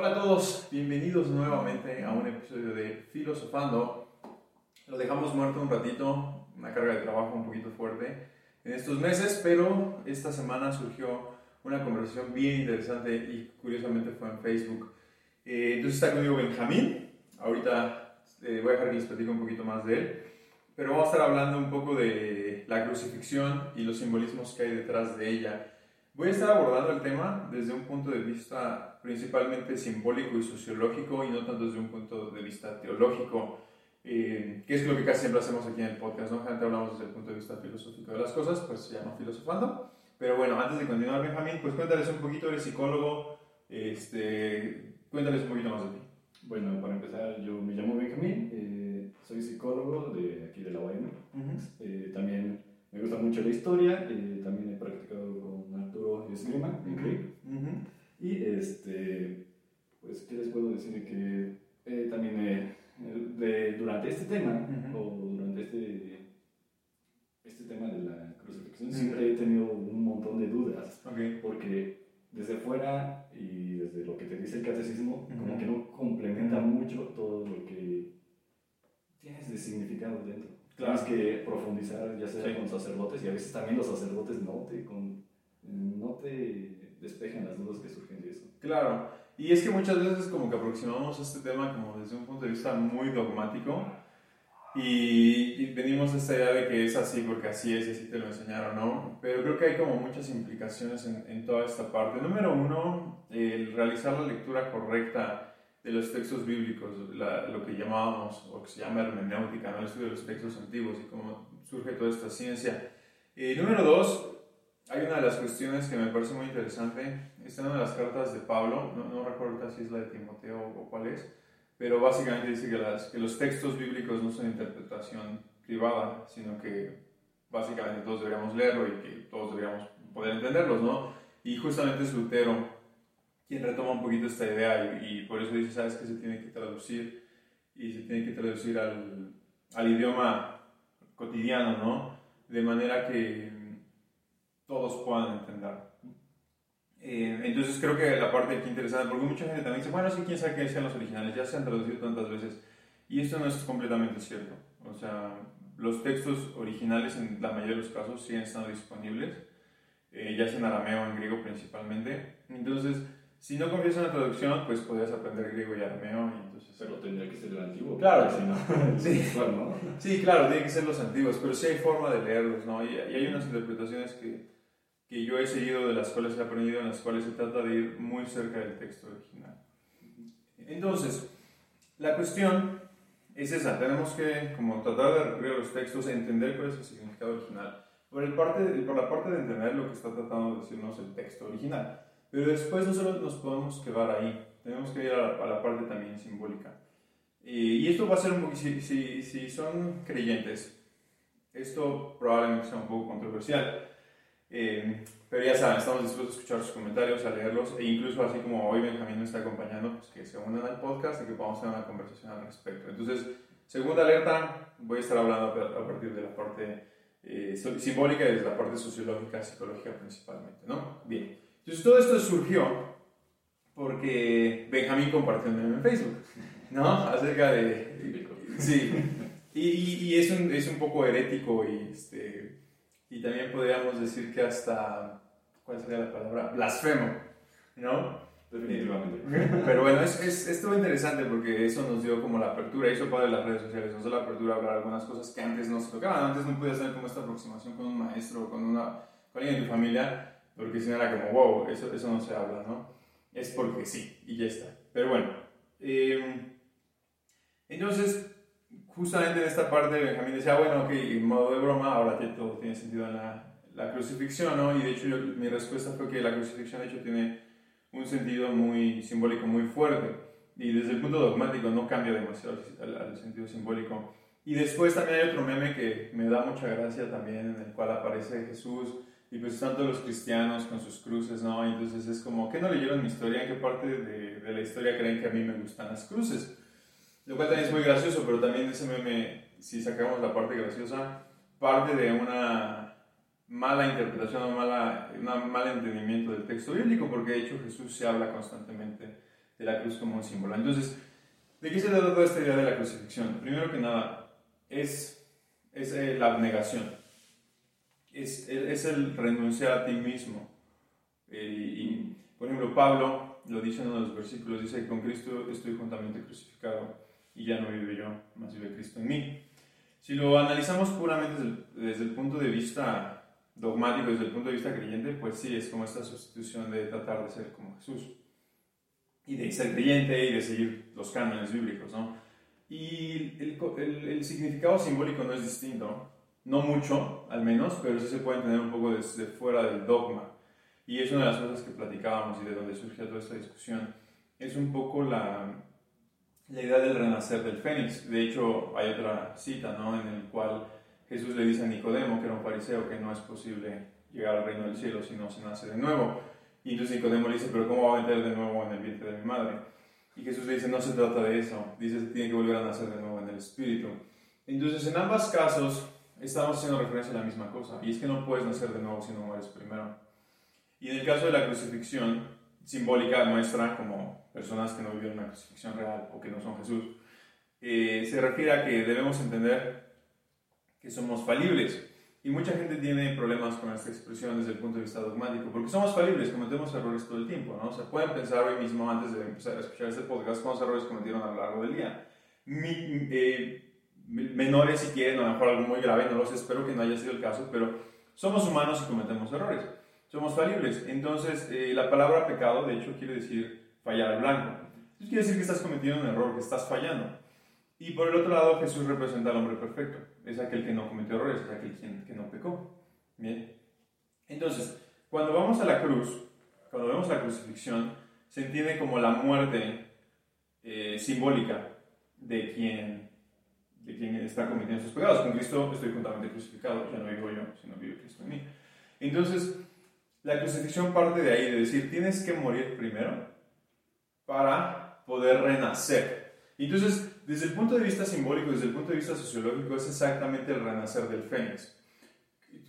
Hola a todos, bienvenidos nuevamente a un episodio de Filosofando. Lo dejamos muerto un ratito, una carga de trabajo un poquito fuerte en estos meses, pero esta semana surgió una conversación bien interesante y curiosamente fue en Facebook. Eh, entonces está conmigo Benjamín, ahorita eh, voy a dejar que les platico un poquito más de él, pero vamos a estar hablando un poco de la crucifixión y los simbolismos que hay detrás de ella. Voy a estar abordando el tema desde un punto de vista principalmente simbólico y sociológico y no tanto desde un punto de vista teológico, eh, que es lo que casi siempre hacemos aquí en el podcast, ¿no? Gente hablamos desde el punto de vista filosófico de las cosas, pues se llama filosofando. Pero bueno, antes de continuar, Benjamín, pues cuéntales un poquito, eres psicólogo, este, cuéntales un poquito más de ti. Bueno, para empezar, yo me llamo Benjamín, eh, soy psicólogo de aquí de la UAM. Eh, también me gusta mucho la historia, eh, también he practicado Arturo Esgrima en CRIP. Y este, pues, ¿qué les puedo decir? Que también de, durante este tema, o durante este, este tema de la crucifixión, siempre he tenido un montón de dudas. Porque desde fuera y desde lo que te dice el catecismo, como que no complementa mucho todo lo que tienes de significado dentro. Tienes que profundizar, ya sea con sacerdotes, y a veces también los sacerdotes no te, con, no te despejan las dudas que surgen de eso. Claro, y es que muchas veces como que aproximamos este tema como desde un punto de vista muy dogmático y, venimos de esta idea de que es así porque así es y así te lo enseñaron, ¿no? Pero creo que hay como muchas implicaciones en, toda esta parte. Número uno, el realizar la lectura correcta de los textos bíblicos, lo que llamábamos, o que se llama hermenéutica, ¿no? el estudio de los textos antiguos y cómo surge toda esta ciencia. Y número dos, hay una de las cuestiones que me parece muy interesante, está en una de las cartas de Pablo, no, no recuerdo si es la de Timoteo o cuál es, pero básicamente dice que, las, que los textos bíblicos no son interpretación privada, sino que básicamente todos deberíamos leerlo y que todos deberíamos poder entenderlos, ¿no? Y justamente es Lutero quien retoma un poquito esta idea y, por eso dice, ¿sabes que se tiene que traducir? Y se tiene que traducir al, al idioma cotidiano, ¿no? De manera que todos puedan entender. Eh, entonces creo que la parte aquí interesante, porque mucha gente también dice, bueno, sí, quién sabe qué sean los originales, ya se han traducido tantas veces. Y esto no es completamente cierto. O sea, los textos originales en la mayoría de los casos sí han estado disponibles, eh, ya sea en arameo o en griego principalmente. Entonces, si no confías en la traducción, pues podrías aprender griego y arameo. Y entonces... Pero tendría que ser el antiguo. Claro, sí, ¿no? sí. sí, claro, tiene que ser los antiguos, pero sí hay forma de leerlos, ¿no? Y hay unas interpretaciones que, que yo he seguido, de las cuales he aprendido, en las cuales se trata de ir muy cerca del texto original. Entonces, la cuestión es esa, tenemos que como tratar de recurrir a los textos entender cuál es el significado original. Por, el parte por la parte de entender lo que está tratando de decirnos el texto original. Pero después no solo nos podemos quedar ahí, tenemos que ir a la, parte también simbólica. Y, esto va a ser un poco, si, si, son creyentes, esto probablemente sea un poco controversial. Eh, pero ya saben, estamos dispuestos a escuchar sus comentarios, a leerlos, e incluso así como hoy Benjamín nos está acompañando, pues que se unan al podcast y que podamos tener una conversación al respecto. Entonces, segunda alerta, voy a estar hablando a partir de la parte eh, simbólica y de la parte sociológica, psicológica principalmente, ¿no? Bien. Entonces todo esto surgió porque Benjamín compartió un meme en Facebook, ¿no? Acerca de... Sí. Y, y, es, un, es, un, poco herético y, este, y también podríamos decir que hasta... ¿Cuál sería la palabra? Blasfemo, ¿no? Definitivamente. Pero bueno, es, es, estuvo interesante porque eso nos dio como la apertura, hizo padre las redes sociales, nos dio la apertura a hablar algunas cosas que antes no se tocaban, antes no podías tener como esta aproximación con un maestro o con, una, con alguien de tu familia porque si no era como, wow, eso, eso no se habla, ¿no? Es porque sí, y ya está. Pero bueno, em, entonces, justamente en esta parte Benjamín decía, bueno, ok, en modo de broma, ahora todo tiene sentido en la, la crucifixión, ¿no? Y de hecho mi respuesta fue que la crucifixión de hecho tiene un sentido muy simbólico, muy fuerte. Y desde el punto dogmático no cambia demasiado al, sentido simbólico. Y después también hay otro meme que me da mucha gracia también, en el cual aparece Jesús y pues todos los cristianos con sus cruces, ¿no? entonces es como, ¿qué no leyeron mi historia? ¿En qué parte de, de, la historia creen que a mí me gustan las cruces? Lo cual también es muy gracioso, pero también ese meme, si sacamos la parte graciosa, parte de una mala interpretación o mala, un mal entendimiento del texto bíblico, porque de hecho Jesús se habla constantemente de la cruz como un símbolo. Entonces, ¿de qué se trata toda esta idea de la crucifixión? Primero que nada, es, es eh, la abnegación, es, es, el renunciar a ti mismo. Y, por ejemplo, Pablo lo dice en uno de los versículos, dice con Cristo estoy juntamente crucificado y ya no vive yo, más vive Cristo en mí. Si lo analizamos puramente desde desde el punto de vista dogmático, desde el punto de vista creyente, pues sí, es como esta sustitución de tratar de ser como Jesús y de ser creyente y de seguir los cánones bíblicos, ¿no? Y el, el, el, significado simbólico no es distinto, no mucho al menos, pero sí se puede entender un poco desde fuera del dogma. Y es una de las cosas que platicábamos y de donde surgió toda esta discusión. Es un poco la, la idea del renacer del fénix. De hecho, hay otra cita, ¿no? En el cual Jesús le dice a Nicodemo, que era un fariseo, que no es posible llegar al reino del cielo si no se nace de nuevo. Y entonces Nicodemo le dice, pero ¿cómo va a meter de nuevo en el vientre de mi madre? Y Jesús le dice, no se trata de eso. Dice, tiene que volver a nacer de nuevo en el Espíritu. Entonces, en ambos casos, estamos haciendo referencia a la misma cosa. Y es que no puedes nacer de nuevo si no mueres primero. Y en el caso de la crucifixión, simbólica nuestra, como personas que no vivieron una crucifixión real o que no son Jesús, eh, se refiere a que debemos entender que somos falibles. Y mucha gente tiene problemas con esta expresión desde el punto de vista dogmático, porque somos falibles, cometemos errores todo el tiempo, ¿no? O sea, pueden pensar hoy mismo, antes de empezar a escuchar este podcast, cuántos errores cometieron a lo largo del día. Mi, eh, menores si quieren, a lo mejor algo muy grave, no lo sé, espero que no haya sido el caso, pero somos humanos y cometemos errores, somos falibles. Entonces, eh, la palabra pecado, de hecho, quiere decir fallar al blanco. Eso quiere decir que estás cometiendo un error, que estás fallando. Y por el otro lado, Jesús representa al hombre perfecto. Es aquel que no cometió errores, es aquel que no pecó. Bien. Entonces, cuando vamos a la cruz, cuando vemos la crucifixión, se entiende como la muerte eh, simbólica de quien, de quien está cometiendo sus pecados. Con Cristo estoy juntamente crucificado, ya no vivo yo, sino vive Cristo en mí. Entonces, la crucifixión parte de ahí, de decir, tienes que morir primero para poder renacer. Entonces, desde el punto de vista simbólico, desde el punto de vista sociológico, es exactamente el renacer del fénix.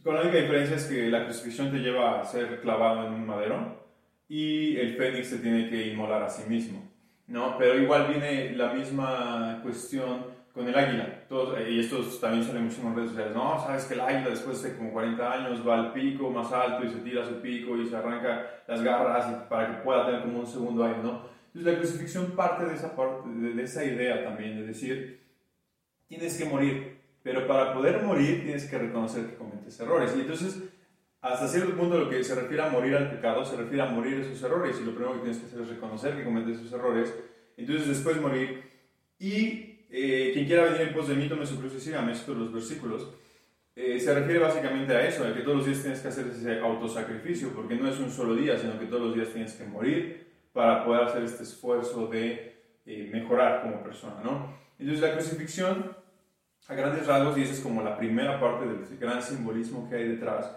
Con la única diferencia es que la crucifixión te lleva a ser clavado en un madero y el fénix se tiene que inmolar a sí mismo. ¿no? Pero igual viene la misma cuestión con el águila. Todos, y esto también sale mucho en redes sociales. No, sabes que el águila después de como 40 años va al pico más alto y se tira su pico y se arranca las garras para que pueda tener como un segundo aire, ¿no? Entonces la crucifixión parte de esa, parte, de, esa idea también, de decir, tienes que morir, pero para poder morir tienes que reconocer que cometes errores. Y entonces, hasta cierto punto lo que se refiere a morir al pecado, se refiere a morir esos errores. Y lo primero que tienes que hacer es reconocer que cometes esos errores, entonces después morir. Y eh, quien quiera venir en pos de mí, tome su cruz y sígame, estos los versículos. Eh, se refiere básicamente a eso, a que todos los días tienes que hacer ese autosacrificio, porque no es un solo día, sino que todos los días tienes que morir para poder hacer este esfuerzo de eh, mejorar como persona, ¿no? Entonces la crucifixión, a grandes rasgos, y esa es como la primera parte del gran simbolismo que hay detrás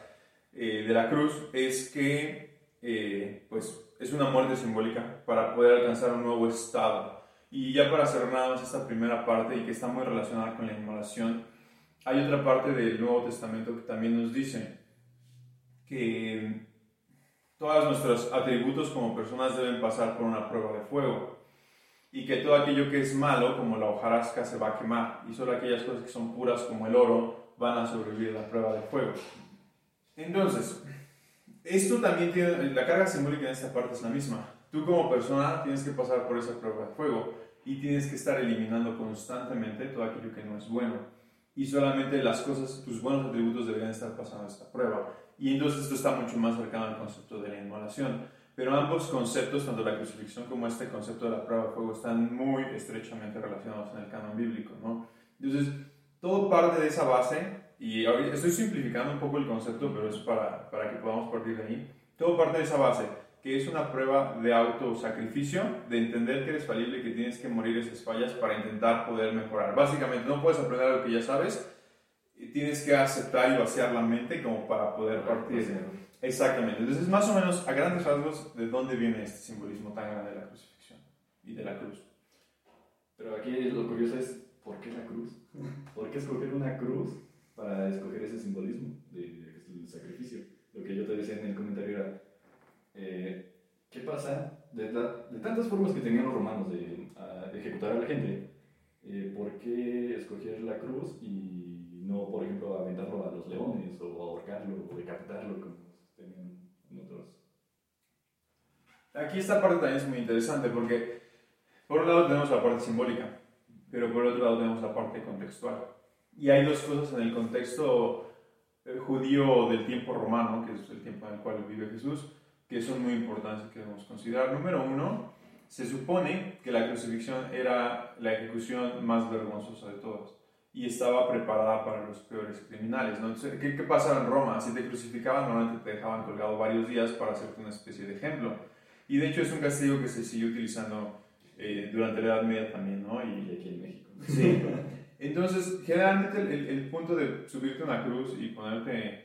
eh, de la cruz, es que eh, pues es una muerte simbólica para poder alcanzar un nuevo estado. Y ya para cerrar esta primera parte y que está muy relacionada con la inmolación, hay otra parte del Nuevo Testamento que también nos dice que Todos nuestros atributos como personas deben pasar por una prueba de fuego y que todo aquello que es malo, como la hojarasca, se va a quemar y solo aquellas cosas que son puras como el oro van a sobrevivir a la prueba de fuego. Entonces, esto también tiene, la carga simbólica en esta parte es la misma. Tú como persona tienes que pasar por esa prueba de fuego y tienes que estar eliminando constantemente todo aquello que no es bueno. Y solamente las cosas, tus buenos atributos deberían estar pasando esta prueba. Y entonces esto está mucho más cercano al concepto de la inmolación. Pero ambos conceptos, tanto la crucifixión como este concepto de la prueba de fuego, están muy estrechamente relacionados en el canon bíblico. ¿no? Entonces, todo parte de esa base, y estoy simplificando un poco el concepto, pero es para, para que podamos partir de ahí. Todo parte de esa base, que es una prueba de autosacrificio, de entender que eres falible y que tienes que morir esas fallas para intentar poder mejorar. Básicamente, no puedes aprender algo que ya sabes, tienes que aceptar y vaciar la mente como para poder partir. Exactamente. Entonces, más o menos, a grandes rasgos, ¿de dónde viene este simbolismo tan grande de la crucifixión y de la cruz? Pero aquí lo curioso es, ¿por qué la cruz? ¿Por qué escoger una cruz para escoger ese simbolismo del de, sacrificio? Lo que yo te decía en el comentario era, eh, ¿qué, pasa? De, de, tantas formas que tenían los romanos de, ejecutar a la gente, eh, ¿por qué escoger la cruz y no, por ejemplo, aventarlo a los leones o ahorcarlo o decapitarlo como tenían en otros? Aquí esta parte también es muy interesante porque por un lado tenemos la parte simbólica, pero por otro lado tenemos la parte contextual. Y hay dos cosas en el contexto eh, judío del tiempo romano, que es el tiempo en el cual vive Jesús, que son muy importantes que debemos considerar. Número uno, se supone que la crucifixión era la ejecución más vergonzosa de todas y estaba preparada para los peores criminales. ¿no? ¿qué, ¿qué, pasaba en Roma? Si te crucificaban, normalmente te dejaban colgado varios días para hacerte una especie de ejemplo. Y de hecho es un castigo que se siguió utilizando eh, durante la Edad Media también, ¿no? Y aquí en México. Sí. Entonces, generalmente el, el, punto de subirte a una cruz y ponerte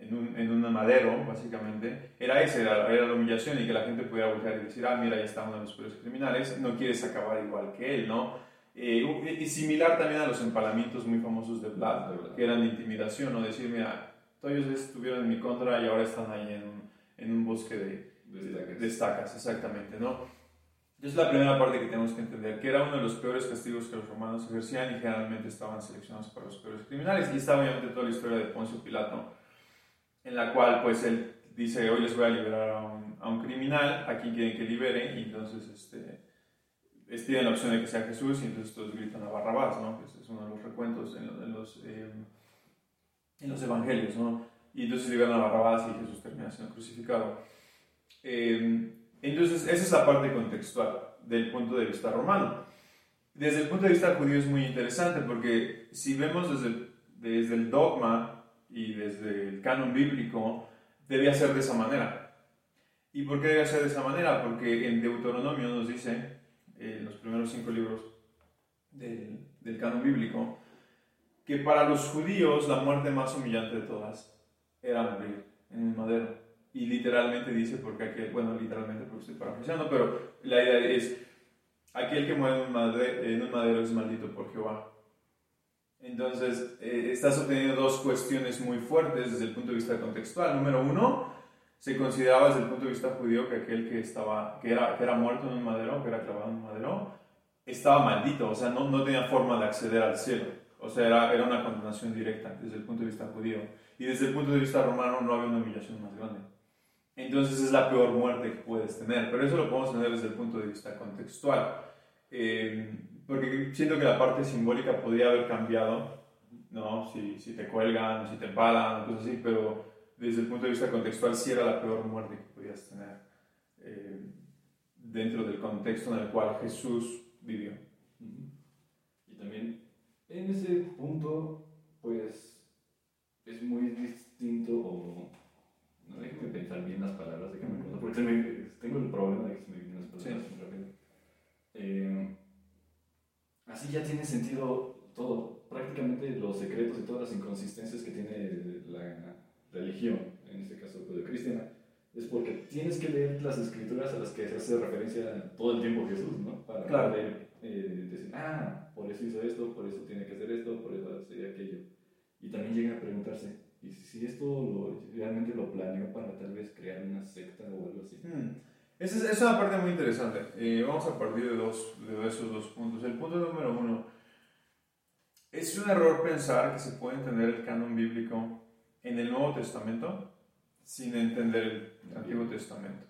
en un, en un madero, básicamente, era ese, era, la humillación y que la gente pudiera voltear y decir, ah, mira, ahí está uno de los peores criminales, no quieres acabar igual que él, ¿no? Eh, y similar también a los empalamientos muy famosos de Vlad, que eran intimidación, ¿no? Decir, mira, todos ellos estuvieron en mi contra y ahora están ahí en un, en un bosque de, de, de estacas, exactamente, ¿no? es la primera parte que tenemos que entender, que era uno de los peores castigos que los romanos ejercían y generalmente estaban seleccionados para los peores criminales. Y está obviamente toda la historia de Poncio Pilato, en la cual pues él dice, hoy les voy a liberar a un, a un criminal, quieren que libere, y entonces este, tienen la opción de que sea Jesús, y entonces todos gritan a Barrabás, ¿no? que es uno de los recuentos en, los, eh, en los evangelios, ¿no? y entonces liberan a Barrabás y Jesús termina siendo crucificado. Eh, entonces, esa es la parte contextual del punto de vista romano. Desde el punto de vista judío es muy interesante porque si vemos desde, desde el dogma y desde el canon bíblico, debía ser de esa manera. ¿Y por qué debe ser de esa manera? Porque en Deuteronomio nos dice, en los primeros cinco libros del, del canon bíblico, que para los judíos la muerte más humillante de todas era morir en un madero y literalmente dice, porque aquel, bueno, literalmente porque estoy parafraseando, pero la idea es, aquel que muere en un, madero, en un madero es maldito por Jehová. Entonces, eh, estás obteniendo dos cuestiones muy fuertes desde el punto de vista contextual. Número uno, se consideraba desde el punto de vista judío que aquel que, estaba, que, era, que era muerto en un madero, que era clavado en un madero, estaba maldito, o sea, no, no tenía forma de acceder al cielo. O sea, era, era una condenación directa desde el punto de vista judío. Y desde el punto de vista romano no había una humillación más grande entonces es la peor muerte que puedes tener. Pero eso lo podemos tener desde el punto de vista contextual. Eh, porque siento que la parte simbólica podría haber cambiado, ¿no? Si, si te cuelgan, si te empalan, cosas así, pero desde el punto de vista contextual sí era la peor muerte que podías tener eh, dentro del contexto en el cual Jesús vivió. Y también en ese punto, pues es muy distinto o no déjeme pensar bien las palabras, déjame pensar, porque tengo el problema de que se me vienen las palabras muy rápido. Eh, así ya tiene sentido todo, prácticamente los secretos y todas las inconsistencias que tiene la religión, en este caso cristiana, es porque tienes que leer las escrituras a las que se hace referencia todo el tiempo Jesús, ¿no? Para poder eh, decir, ah, por eso hizo esto, por eso tiene que hacer esto, por eso hace aquello. Y también llega a preguntarse, y si esto lo, realmente lo planeó para tal vez crear una secta o algo así. Hmm. Esa es, una parte muy interesante. Eh, vamos a partir de, dos, esos dos puntos. El punto número uno, es un error pensar que se puede entender el canon bíblico en el Nuevo Testamento sin entender el Antiguo Testamento.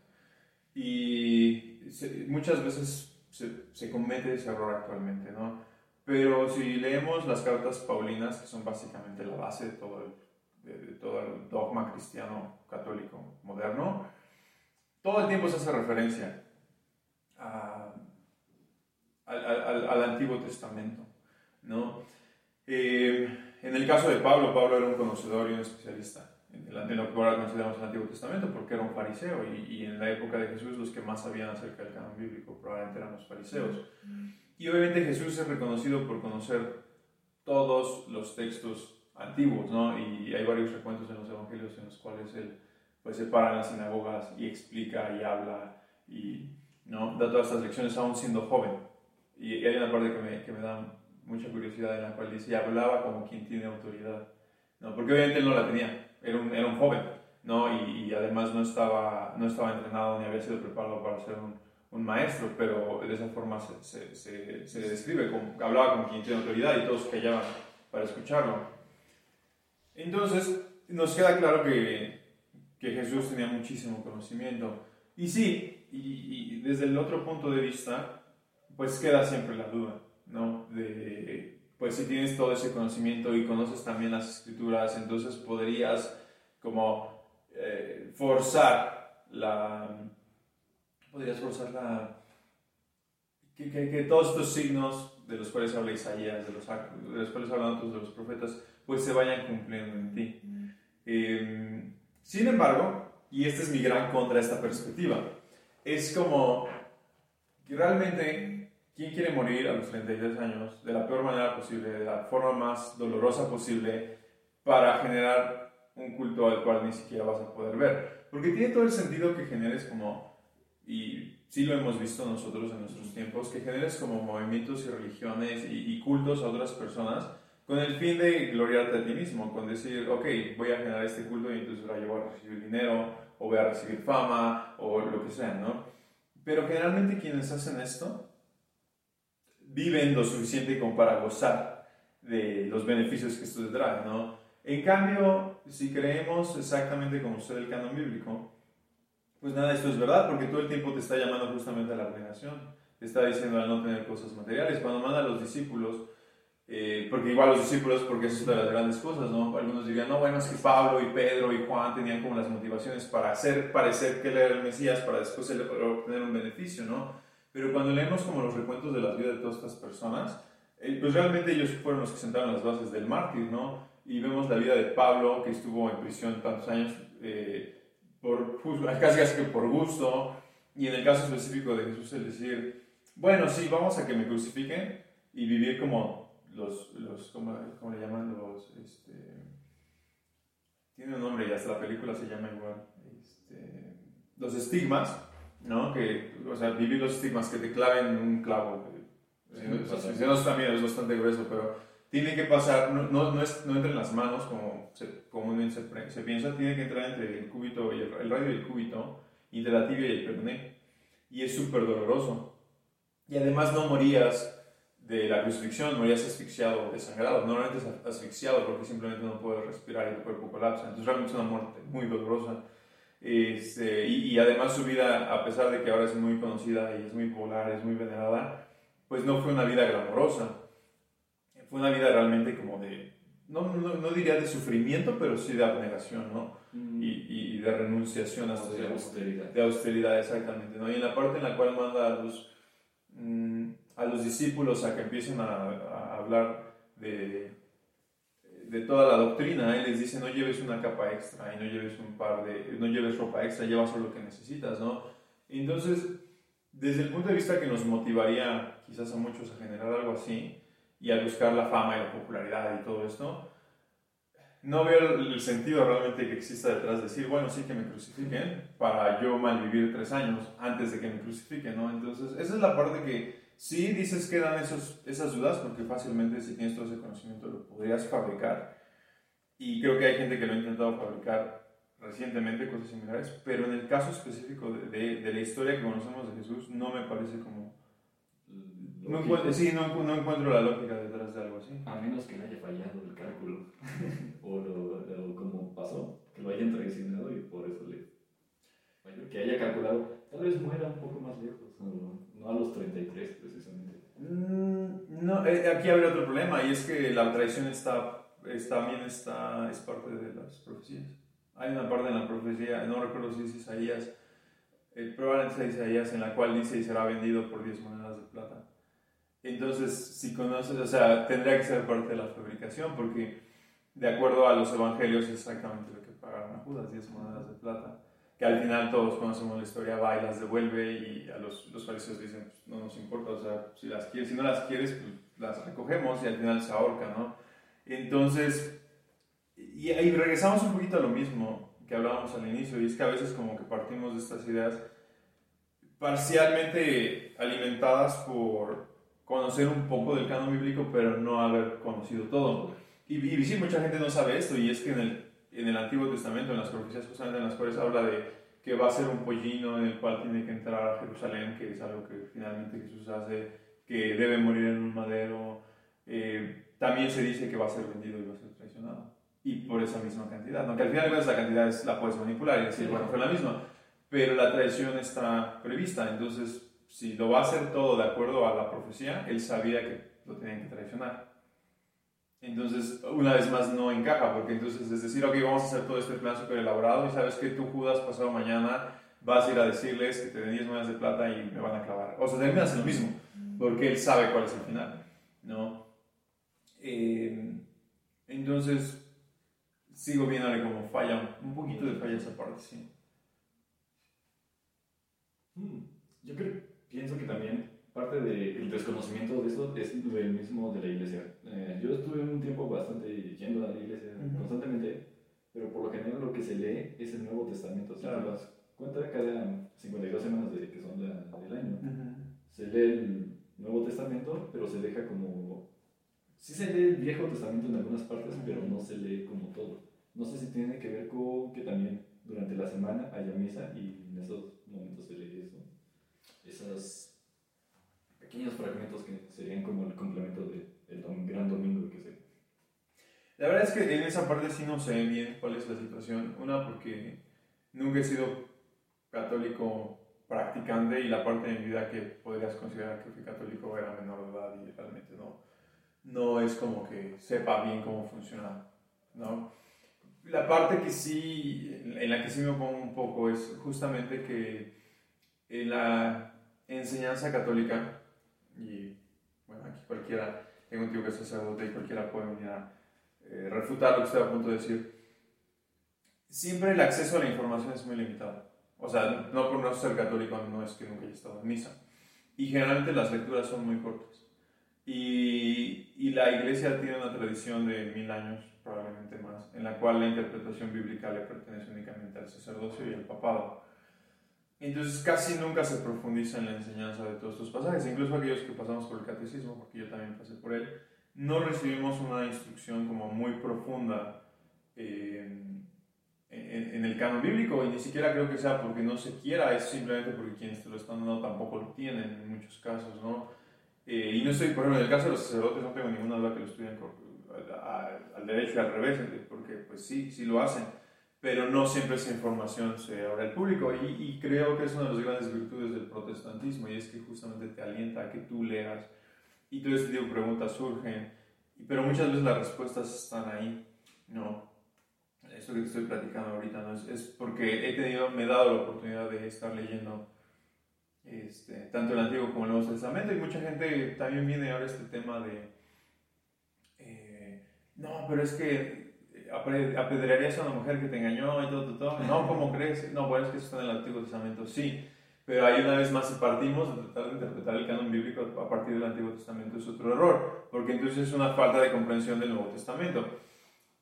Y muchas veces se, se, comete ese error actualmente, ¿no? Pero si leemos las cartas paulinas, que son básicamente la base de todo el de, todo el dogma cristiano católico moderno, todo el tiempo se hace referencia al, Antiguo Testamento. ¿no? Eh, en el caso de Pablo, Pablo era un conocedor y un especialista en, lo que ahora consideramos el Antiguo Testamento, porque era un fariseo, y, y, en la época de Jesús los que más sabían acerca del canon bíblico probablemente eran los fariseos. Y obviamente Jesús es reconocido por conocer todos los textos antiguos, ¿no? Y hay varios recuentos en los evangelios en los cuales él pues se para en las sinagogas y explica y habla y ¿no? da todas estas lecciones aún siendo joven. Y hay una parte que me, que me da mucha curiosidad en la cual dice, hablaba como quien tiene autoridad, ¿no? Porque obviamente él no la tenía, era un, era un joven, ¿no? Y, además no estaba, no estaba entrenado ni había sido preparado para ser un, maestro, pero de esa forma se, se, describe, como, hablaba con quien tiene autoridad y todos callaban para escucharlo. Entonces, nos queda claro que, que Jesús tenía muchísimo conocimiento. Y sí, y, y, desde el otro punto de vista, pues queda siempre la duda, ¿no? De, pues si tienes todo ese conocimiento y conoces también las escrituras, entonces podrías como eh, forzar la... Podrías forzar la... Que, que, todos estos signos de los cuales habla Isaías, de los, de los cuales hablan otros de los profetas, pues se vayan cumpliendo en ti. Em, sin embargo, y este es mi gran contra esta perspectiva, es como que realmente, ¿quién quiere morir a los 33 años de la peor manera posible, de la forma más dolorosa posible, para generar un culto al cual ni siquiera vas a poder ver? Porque tiene todo el sentido que generes como, y sí lo hemos visto nosotros en nuestros tiempos, que generes como movimientos y religiones y, y cultos a otras personas con el fin de gloriarte a ti mismo, con decir, ok, voy a generar este culto y entonces voy a llevar a recibir dinero, o voy a recibir fama, o lo que sea, ¿no? Pero generalmente quienes hacen esto viven lo suficiente como para gozar de los beneficios que esto trae, ¿no? En cambio, si creemos exactamente como usted el canon bíblico, pues nada, esto es verdad, porque todo el tiempo te está llamando justamente a la abnegación, te está diciendo al no tener cosas materiales. Cuando manda a los discípulos, eh, porque igual los discípulos, porque eso es de las grandes cosas, ¿no? Algunos dirían, no, bueno, es que Pablo y Pedro y Juan tenían como las motivaciones para hacer parecer que él era el Mesías, para después obtener un beneficio, ¿no? Pero cuando leemos como los recuentos de la vida de todas estas personas, eh, pues realmente ellos fueron los que sentaron las bases del mártir, ¿no? Y vemos la vida de Pablo, que estuvo en prisión tantos años, eh, por, casi casi que por gusto, y en el caso específico de Jesús, el decir, bueno, sí, vamos a que me crucifiquen y vivir como los, los ¿cómo, ¿cómo, le llaman? Los, este, tiene un nombre y hasta la película se llama igual, este, los estigmas, ¿no? Que, o sea, vivir los estigmas, que te claven un clavo. Sí, no, también es bastante grueso, pero tiene que pasar, no, no, no, es, no entra en las manos como se, comúnmente se, se, piensa, tiene que entrar entre el cúbito y el, el radio del cúbito, entre la tibia y el peroné, y es súper doloroso. Y además no morías de la crucifixión morías asfixiado desangrado. Normalmente es asfixiado porque simplemente no puedes respirar y tu cuerpo colapsa. Entonces realmente es una muerte muy dolorosa. Este, y, además su vida, a pesar de que ahora es muy conocida y es muy popular, es muy venerada, pues no fue una vida glamorosa. Fue una vida realmente como de, no, no, no diría de sufrimiento, pero sí de abnegación, ¿no? Mm. Y, y, de renunciación hasta de austeridad. De austeridad, exactamente, ¿no? Y en la parte en la cual manda a los... Mm, a los discípulos a que empiecen a, hablar de, de, toda la doctrina. Él les dice, no lleves una capa extra y no lleves un par de, no lleves ropa extra, lleva solo lo que necesitas, ¿no? Entonces, desde el punto de vista que nos motivaría quizás a muchos a generar algo así y a buscar la fama y la popularidad y todo esto, no veo el sentido realmente que exista detrás de decir, bueno, sí que me crucifiquen para yo malvivir tres años antes de que me crucifiquen, ¿no? Entonces, esa es la parte que Sí, dices que dan esos, esas dudas porque fácilmente si tienes todo ese conocimiento lo podrías fabricar. Y creo que hay gente que lo ha intentado fabricar recientemente, cosas similares, pero en el caso específico de, de, la historia que conocemos de Jesús, no me parece como... No encuentro, sí, no, no, encuentro la lógica detrás de algo así. A menos que le haya fallado el cálculo, o, lo, como pasó, que lo hayan traicionado y por eso le... Que haya calculado, tal vez muera un poco más lejos. No a los 33, precisamente. Mm, no, eh, aquí habría otro problema, y es que la traición está, también está, es parte de las profecías. Hay una parte en la profecía, no recuerdo si es Isaías, eh, probablemente es Isaías, en la cual dice y será vendido por 10 monedas de plata. Entonces, si conoces, o sea, tendría que ser parte de la fabricación, porque de acuerdo a los evangelios es exactamente lo que pagaron a Judas, 10 monedas de plata que al final todos conocemos la historia, va y las devuelve y a los, los fariseos dicen, pues, no nos importa, o sea, si, las quieres, si no las quieres, pues las recogemos y al final se ahorca, ¿no? Entonces, y ahí regresamos un poquito a lo mismo que hablábamos al inicio, y es que a veces como que partimos de estas ideas parcialmente alimentadas por conocer un poco del canon bíblico, pero no haber conocido todo. Y, y sí, mucha gente no sabe esto, y es que en el en el Antiguo Testamento, en las profecías justamente en las cuales habla de que va a ser un pollino en el cual tiene que entrar a Jerusalén, que es algo que finalmente Jesús hace, que debe morir en un madero. Eh, también se dice que va a ser vendido y va a ser traicionado. Y por esa misma cantidad. Aunque al final esa cantidad es, la puedes manipular y decir, bueno, fue la misma. Pero la traición está prevista. Entonces, si lo va a hacer todo de acuerdo a la profecía, él sabía que lo tenían que traicionar. Entonces, una vez más no encaja, porque entonces es decir, ok, vamos a hacer todo este plan súper elaborado y sabes que tú, Judas, pasado mañana vas a ir a decirles que te den 10 monedas de plata y me van a clavar. O sea, termina haciendo lo mismo, porque él sabe cuál es el final, ¿no? Eh, entonces, sigo viéndole como falla, un poquito de falla esa parte, sí. Hmm, yo creo, pienso que también parte del desconocimiento de esto es el mismo de la iglesia. Eh, yo estuve un tiempo bastante yendo a la iglesia constantemente, pero por lo general lo que se lee es el Nuevo Testamento. Si claro. te das cuenta, cada 52 semanas de, que son del año, se lee el Nuevo Testamento, pero se deja como... Sí se lee el Viejo Testamento en algunas partes, pero no se lee como todo. No sé si tiene que ver con que también durante la semana haya misa y en esos momentos se lee eso. Esas pequeños fragmentos que serían como el complemento del de gran domingo que sé. La verdad es que en esa parte sí no sé bien cuál es la situación. Una, porque nunca he sido católico practicante y la parte de mi vida que podrías considerar que fui católico era menor de edad y realmente no, no es como que sepa bien cómo funciona, ¿no? La parte que sí, en la que sí me pongo un poco es justamente que en la enseñanza católica y bueno, aquí cualquiera, tengo un tío que es sacerdote y cualquiera puede venir a eh, refutar lo que estoy a punto de decir. Siempre el acceso a la información es muy limitado. O sea, no por no ser católico, no es que nunca haya estado en misa. Y generalmente las lecturas son muy cortas. Y, y la iglesia tiene una tradición de mil años, probablemente más, en la cual la interpretación bíblica le pertenece únicamente al sacerdocio y al papado. Entonces casi nunca se profundiza en la enseñanza de todos estos pasajes, incluso aquellos que pasamos por el catecismo, porque yo también pasé por él, no recibimos una instrucción como muy profunda en, el canon bíblico, y ni siquiera creo que sea porque no se quiera, es simplemente porque quienes te lo están dando tampoco lo tienen en muchos casos, ¿no? Eh, y no estoy, por ejemplo, en el caso de los sacerdotes no tengo ninguna duda que lo estudian al derecho y al revés, porque pues sí, sí lo hacen pero no siempre esa información se abre al público y, y, creo que es una de las grandes virtudes del protestantismo y es que justamente te alienta a que tú leas y todo este tipo de preguntas surgen, pero muchas veces las respuestas están ahí, ¿no? Esto que te estoy platicando ahorita, ¿no? Es, es porque he tenido, me he dado la oportunidad de estar leyendo este, tanto el Antiguo como el Nuevo Testamento y mucha gente también viene ahora este tema de, eh, no, pero es que apedrearías a una mujer que te engañó y todo, todo, todo. No, ¿cómo crees? No, bueno, es que eso está en el Antiguo Testamento, sí. Pero ahí una vez más si partimos de tratar de interpretar el canon bíblico a partir del Antiguo Testamento es otro error, porque entonces es una falta de comprensión del Nuevo Testamento.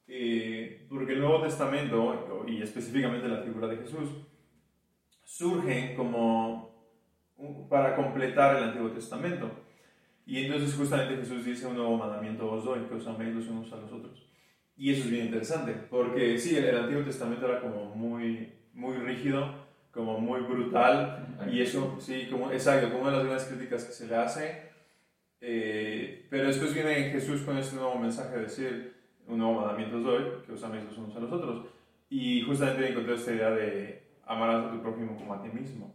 Eh, porque el Nuevo Testamento, y específicamente la figura de Jesús, surge como para completar el Antiguo Testamento. Y entonces justamente Jesús dice un nuevo mandamiento os doy, que os améis los unos a los otros. Y eso es bien interesante, porque sí, el, Antiguo Testamento era como muy, muy rígido, como muy brutal, y eso, sí, como, exacto, como una de las grandes críticas que se le hace. Eh, pero después viene Jesús con este nuevo mensaje de decir, un nuevo mandamiento hoy, que os améis los unos a los otros. Y justamente encontré esta idea de amarás a tu prójimo como a ti mismo.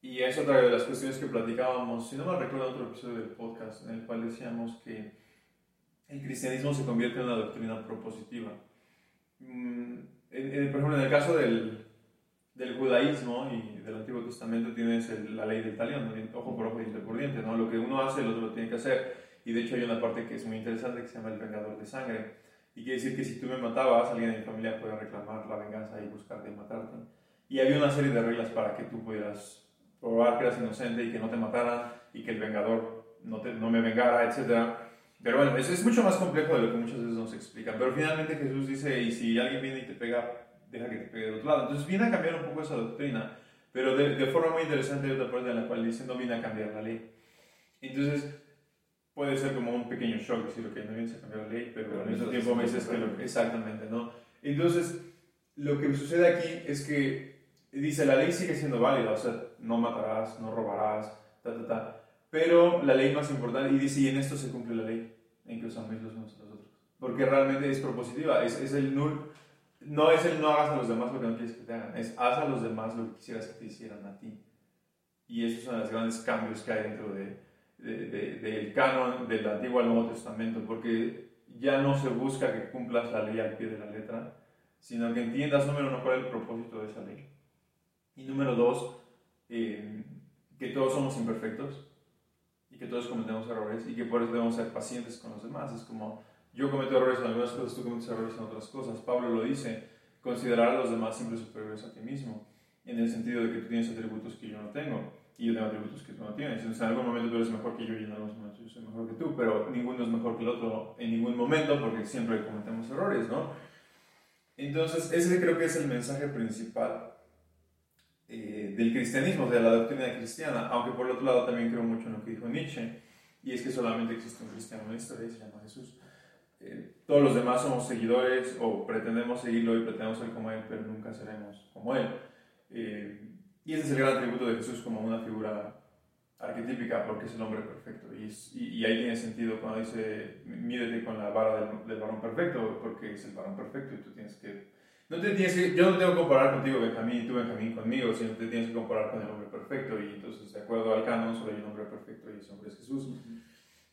Y es otra de las cuestiones que platicábamos, si no me recuerdo otro episodio del podcast, en el cual decíamos que el cristianismo se convierte en una doctrina propositiva. Mm, por ejemplo, en el caso del, del, judaísmo y del Antiguo Testamento tienes la ley del talión, ojo por ojo, diente por diente, ¿no? Lo que uno hace, el otro lo tiene que hacer. Y de hecho hay una parte que es muy interesante que se llama el vengador de sangre. Y quiere decir que si tú me matabas, alguien de mi familia puede reclamar la venganza y buscarte y matarte. Y había una serie de reglas para que tú pudieras probar que eras inocente y que no te mataran y que el vengador no, no me vengara, etcétera pero bueno, eso es mucho más complejo de lo que muchas veces nos explican. Pero finalmente Jesús dice, y si alguien viene y te pega, deja que te pegue de otro lado. Entonces viene a cambiar un poco esa doctrina, pero de, de forma muy interesante hay otra parte en la cual dice, no viene a cambiar la ley. Entonces puede ser como un pequeño shock decir, ok, no vienes a cambiar la ley, pero al mismo tiempo me dices que lo, exactamente, ¿no? Entonces, lo que sucede aquí es que dice, la ley sigue siendo válida, o sea, no matarás, no robarás, ta, ta, ta. Pero la ley más importante, y dice, y en esto se cumple la ley, en que os améis los unos a los otros. Porque realmente es propositiva, es, es el nul, no es el no hagas a los demás lo que no quieres que te hagan, es haz a los demás lo que quisieras que te hicieran a ti. Y esos son los grandes cambios que hay dentro de, del canon del Antiguo al Nuevo Testamento, porque ya no se busca que cumplas la ley al pie de la letra, sino que entiendas, número uno, cuál es el propósito de esa ley. Y número dos, eh, que todos somos imperfectos que todos cometemos errores y que por eso debemos ser pacientes con los demás. Es como, yo cometo errores en algunas cosas, tú cometes errores en otras cosas. Pablo lo dice, considerar a los demás siempre superiores a ti mismo, en el sentido de que tú tienes atributos que yo no tengo y yo tengo atributos que tú no tienes. Entonces, en algún momento tú eres mejor que yo y en algún momento yo soy mejor que tú, pero ninguno es mejor que el otro en ningún momento porque siempre cometemos errores, ¿no? Entonces, ese creo que es el mensaje principal eh, del cristianismo, de la doctrina cristiana, aunque por otro lado también creo mucho en lo que dijo Nietzsche, y es que solamente existe un cristiano en la historia y se llama Jesús. Eh, todos los demás somos seguidores o pretendemos seguirlo y pretendemos ser como Él, pero nunca seremos como Él. Eh, y ese es el gran atributo de Jesús como una figura arquetípica porque es el hombre perfecto. Y, y, ahí tiene sentido cuando dice, mídete con la vara del, del, varón perfecto, porque es el varón perfecto y tú tienes que... No te tienes que yo no tengo que comparar contigo, Benjamín, y tú, Benjamín, conmigo, sino te tienes que comparar con el hombre perfecto. Y entonces, de acuerdo al canon, solo hay un hombre perfecto y ese hombre es Jesús.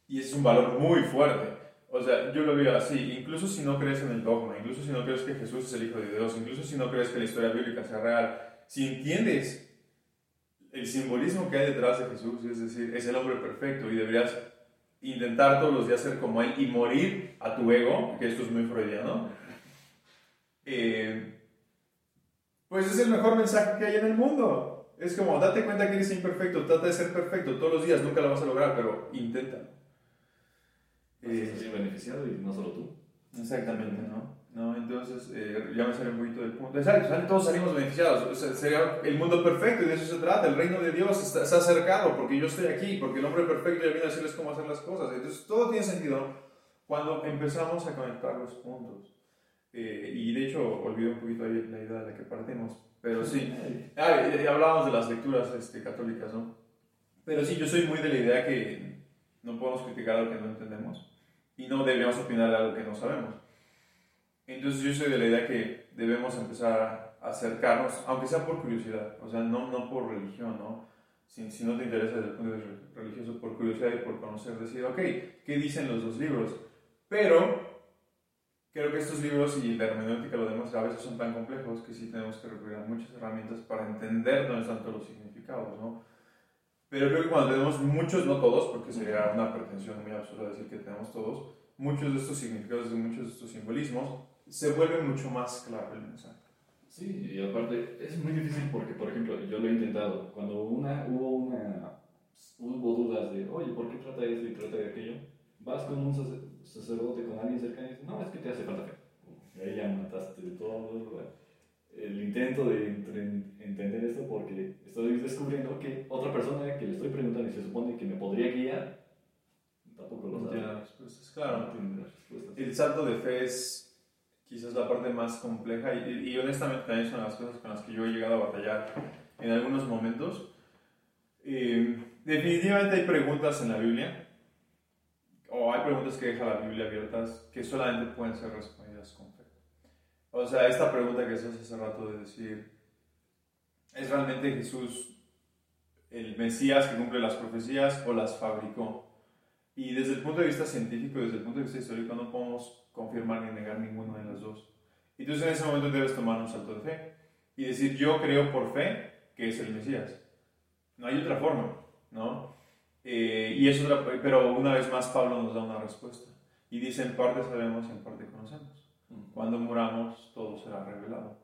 Y ese es un valor muy fuerte. O sea, yo lo veo así, incluso si no crees en el dogma, incluso si no crees que Jesús es el Hijo de Dios, incluso si no crees que la historia bíblica sea real, si entiendes el simbolismo que hay detrás de Jesús, es decir, es el hombre perfecto y deberías intentar todos los días ser como Él y morir a tu ego, que esto es muy freudiano, eh, pues es el mejor mensaje que hay en el mundo. Es como, date cuenta que eres imperfecto, trata de ser perfecto todos los días, nunca lo vas a lograr, pero intenta. Eh, beneficiado y no solo tú. Exactamente, ¿no? ¿no? Entonces, eh, ya me sale un poquito del punto. Exacto, todos salimos beneficiados. sería el mundo perfecto y de eso se trata. El reino de Dios está, está acercado porque yo estoy aquí, porque el hombre perfecto ya viene a decirles cómo hacer las cosas. Entonces, todo tiene sentido cuando empezamos a conectar los puntos. Eh, y de hecho, olvidé un poquito ahí la idea de la que partimos. Pero sí, ah, hablábamos de las lecturas este, católicas, ¿no? Pero sí, yo soy muy de la idea que no podemos criticar algo que no entendemos y no deberíamos opinar de algo que no sabemos. Entonces yo soy de la idea que debemos empezar a acercarnos, aunque sea por curiosidad, o sea, no, no por religión, ¿no? Si, si, no te interesa desde el punto de vista religioso, por curiosidad y por conocer, decir, ok, ¿qué dicen los dos libros? Pero creo que estos libros y la hermenéutica lo demás a veces son tan complejos que sí tenemos que recurrir a muchas herramientas para entender dónde están todos los significados, ¿no? Pero creo que cuando tenemos muchos, no todos, porque sería una pretensión muy absurda decir que tenemos todos, muchos de estos significados y muchos de estos simbolismos, se vuelve mucho más claro el mensaje. Sí, y aparte es muy difícil porque, por ejemplo, yo lo he intentado. Cuando una, hubo una, hubo dudas de, oye, ¿por qué trata esto y trata de aquello? Vas con un sacerdote, con alguien cercano y dices, no, es que te hace falta fe. ahí ya mataste todo el intento de entender esto porque estoy descubriendo que otra persona que le estoy preguntando y se supone que me podría guiar, tampoco lo sabe. No tiene respuestas, claro. El salto de fe es quizás la parte más compleja y, y, honestamente también son las cosas con las que yo he llegado a batallar en algunos momentos. Eh, definitivamente hay preguntas en la Biblia o hay preguntas que deja la Biblia abiertas que solamente pueden ser respondidas con fe. O sea, esta pregunta que se hace hace rato de decir, ¿es realmente Jesús el Mesías que cumple las profecías o las fabricó? Y desde el punto de vista científico, desde el punto de vista histórico, no podemos confirmar ni negar ninguno de las dos. Y entonces en ese momento debes tomar un salto de fe y decir, yo creo por fe que es el Mesías. No hay otra forma, ¿no? Eh, y eso, pero una vez más Pablo nos da una respuesta y dice, en parte sabemos y en parte conocemos. Cuando muramos, todo será revelado,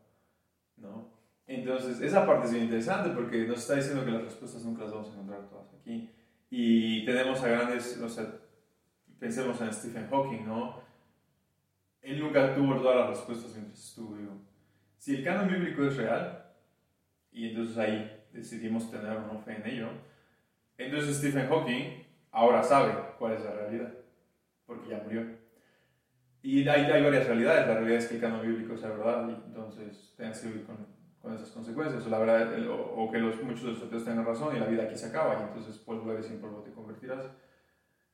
¿no? Entonces, esa parte es bien interesante porque nos está diciendo que las respuestas nunca las vamos a encontrar todas aquí. Y tenemos a grandes, o sea, pensemos en Stephen Hawking, ¿no? él nunca tuvo todas las respuestas mientras estuvo vivo. Si el canon bíblico es real, y entonces ahí decidimos tener no fe en ello, entonces Stephen Hawking ahora sabe cuál es la realidad, porque ya murió. Y hay, hay, varias realidades. La realidad es que el canon bíblico sea verdad y entonces tengas que vivir con, con, esas consecuencias. O, la verdad, o, que los, muchos de los ateos tengan razón y la vida aquí se acaba y entonces polvo eres en polvo te convertirás.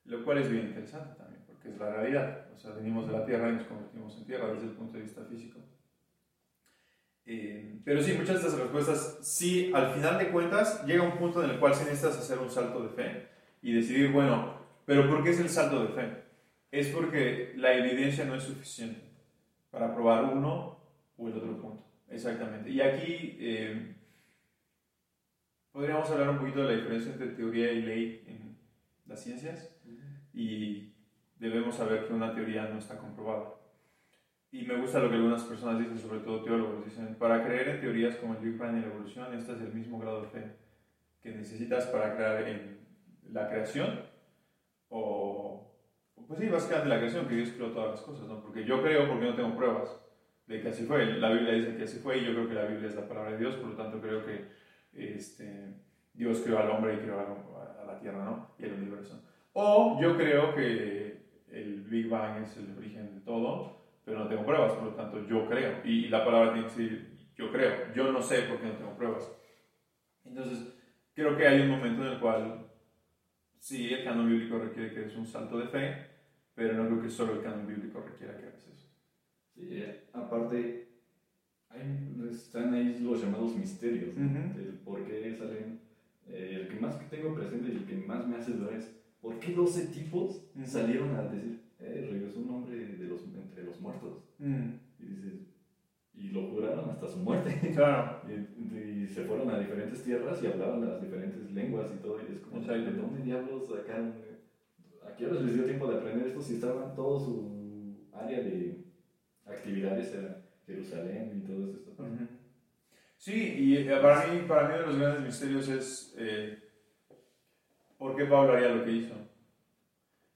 Lo cual es bien interesante también, porque es la realidad. O sea, venimos de la tierra y nos convertimos en tierra desde el punto de vista físico. Eh, pero sí, muchas de estas respuestas, sí, al final de cuentas, llega un punto en el cual sí necesitas hacer un salto de fe y decidir, bueno, pero ¿por qué es el salto de fe? Es porque la evidencia no es suficiente para probar uno o el otro punto. Exactamente. Y aquí eh, podríamos hablar un poquito de la diferencia entre teoría y ley en las ciencias y debemos saber que una teoría no está comprobada. Y me gusta lo que algunas personas dicen, sobre todo teólogos, dicen, para creer en teorías como el Big Bang y la evolución, este es el mismo grado de fe que necesitas para creer en la creación o, pues sí, básicamente la creación, que Dios creó todas las cosas, ¿no? Porque yo creo porque no tengo pruebas de que así fue. La Biblia dice que así fue y yo creo que la Biblia es la palabra de Dios, por lo tanto creo que este, Dios creó al hombre y creó a la tierra, ¿no? Y el universo. O yo creo que el Big Bang es el origen de todo pero no tengo pruebas, por lo tanto yo creo. Y, la palabra tiene que decir yo creo, yo no sé porque no tengo pruebas. Entonces, creo que hay un momento en el cual sí, el canon bíblico requiere que es un salto de fe, pero no creo que solo el canon bíblico requiera que hagas eso. Sí, aparte, hay, están ahí los llamados misterios, del por qué salen. Eh, el que más tengo presente y el que más me hace dudar es por qué 12 tipos salieron a decir eh, regresó un hombre de los, entre los muertos. Mm. Y dices, y lo juraron hasta su muerte. Claro. y, se fueron a diferentes tierras y hablaban las diferentes lenguas y todo. Y es como, ¿de dónde diablos sacaron? ¿A qué horas les dio tiempo de aprender esto si estaban todo su área de actividades era Jerusalén y todo esto? Sí, y eh, para mí, para mí uno de los grandes misterios es eh, por qué Pablo haría lo que hizo.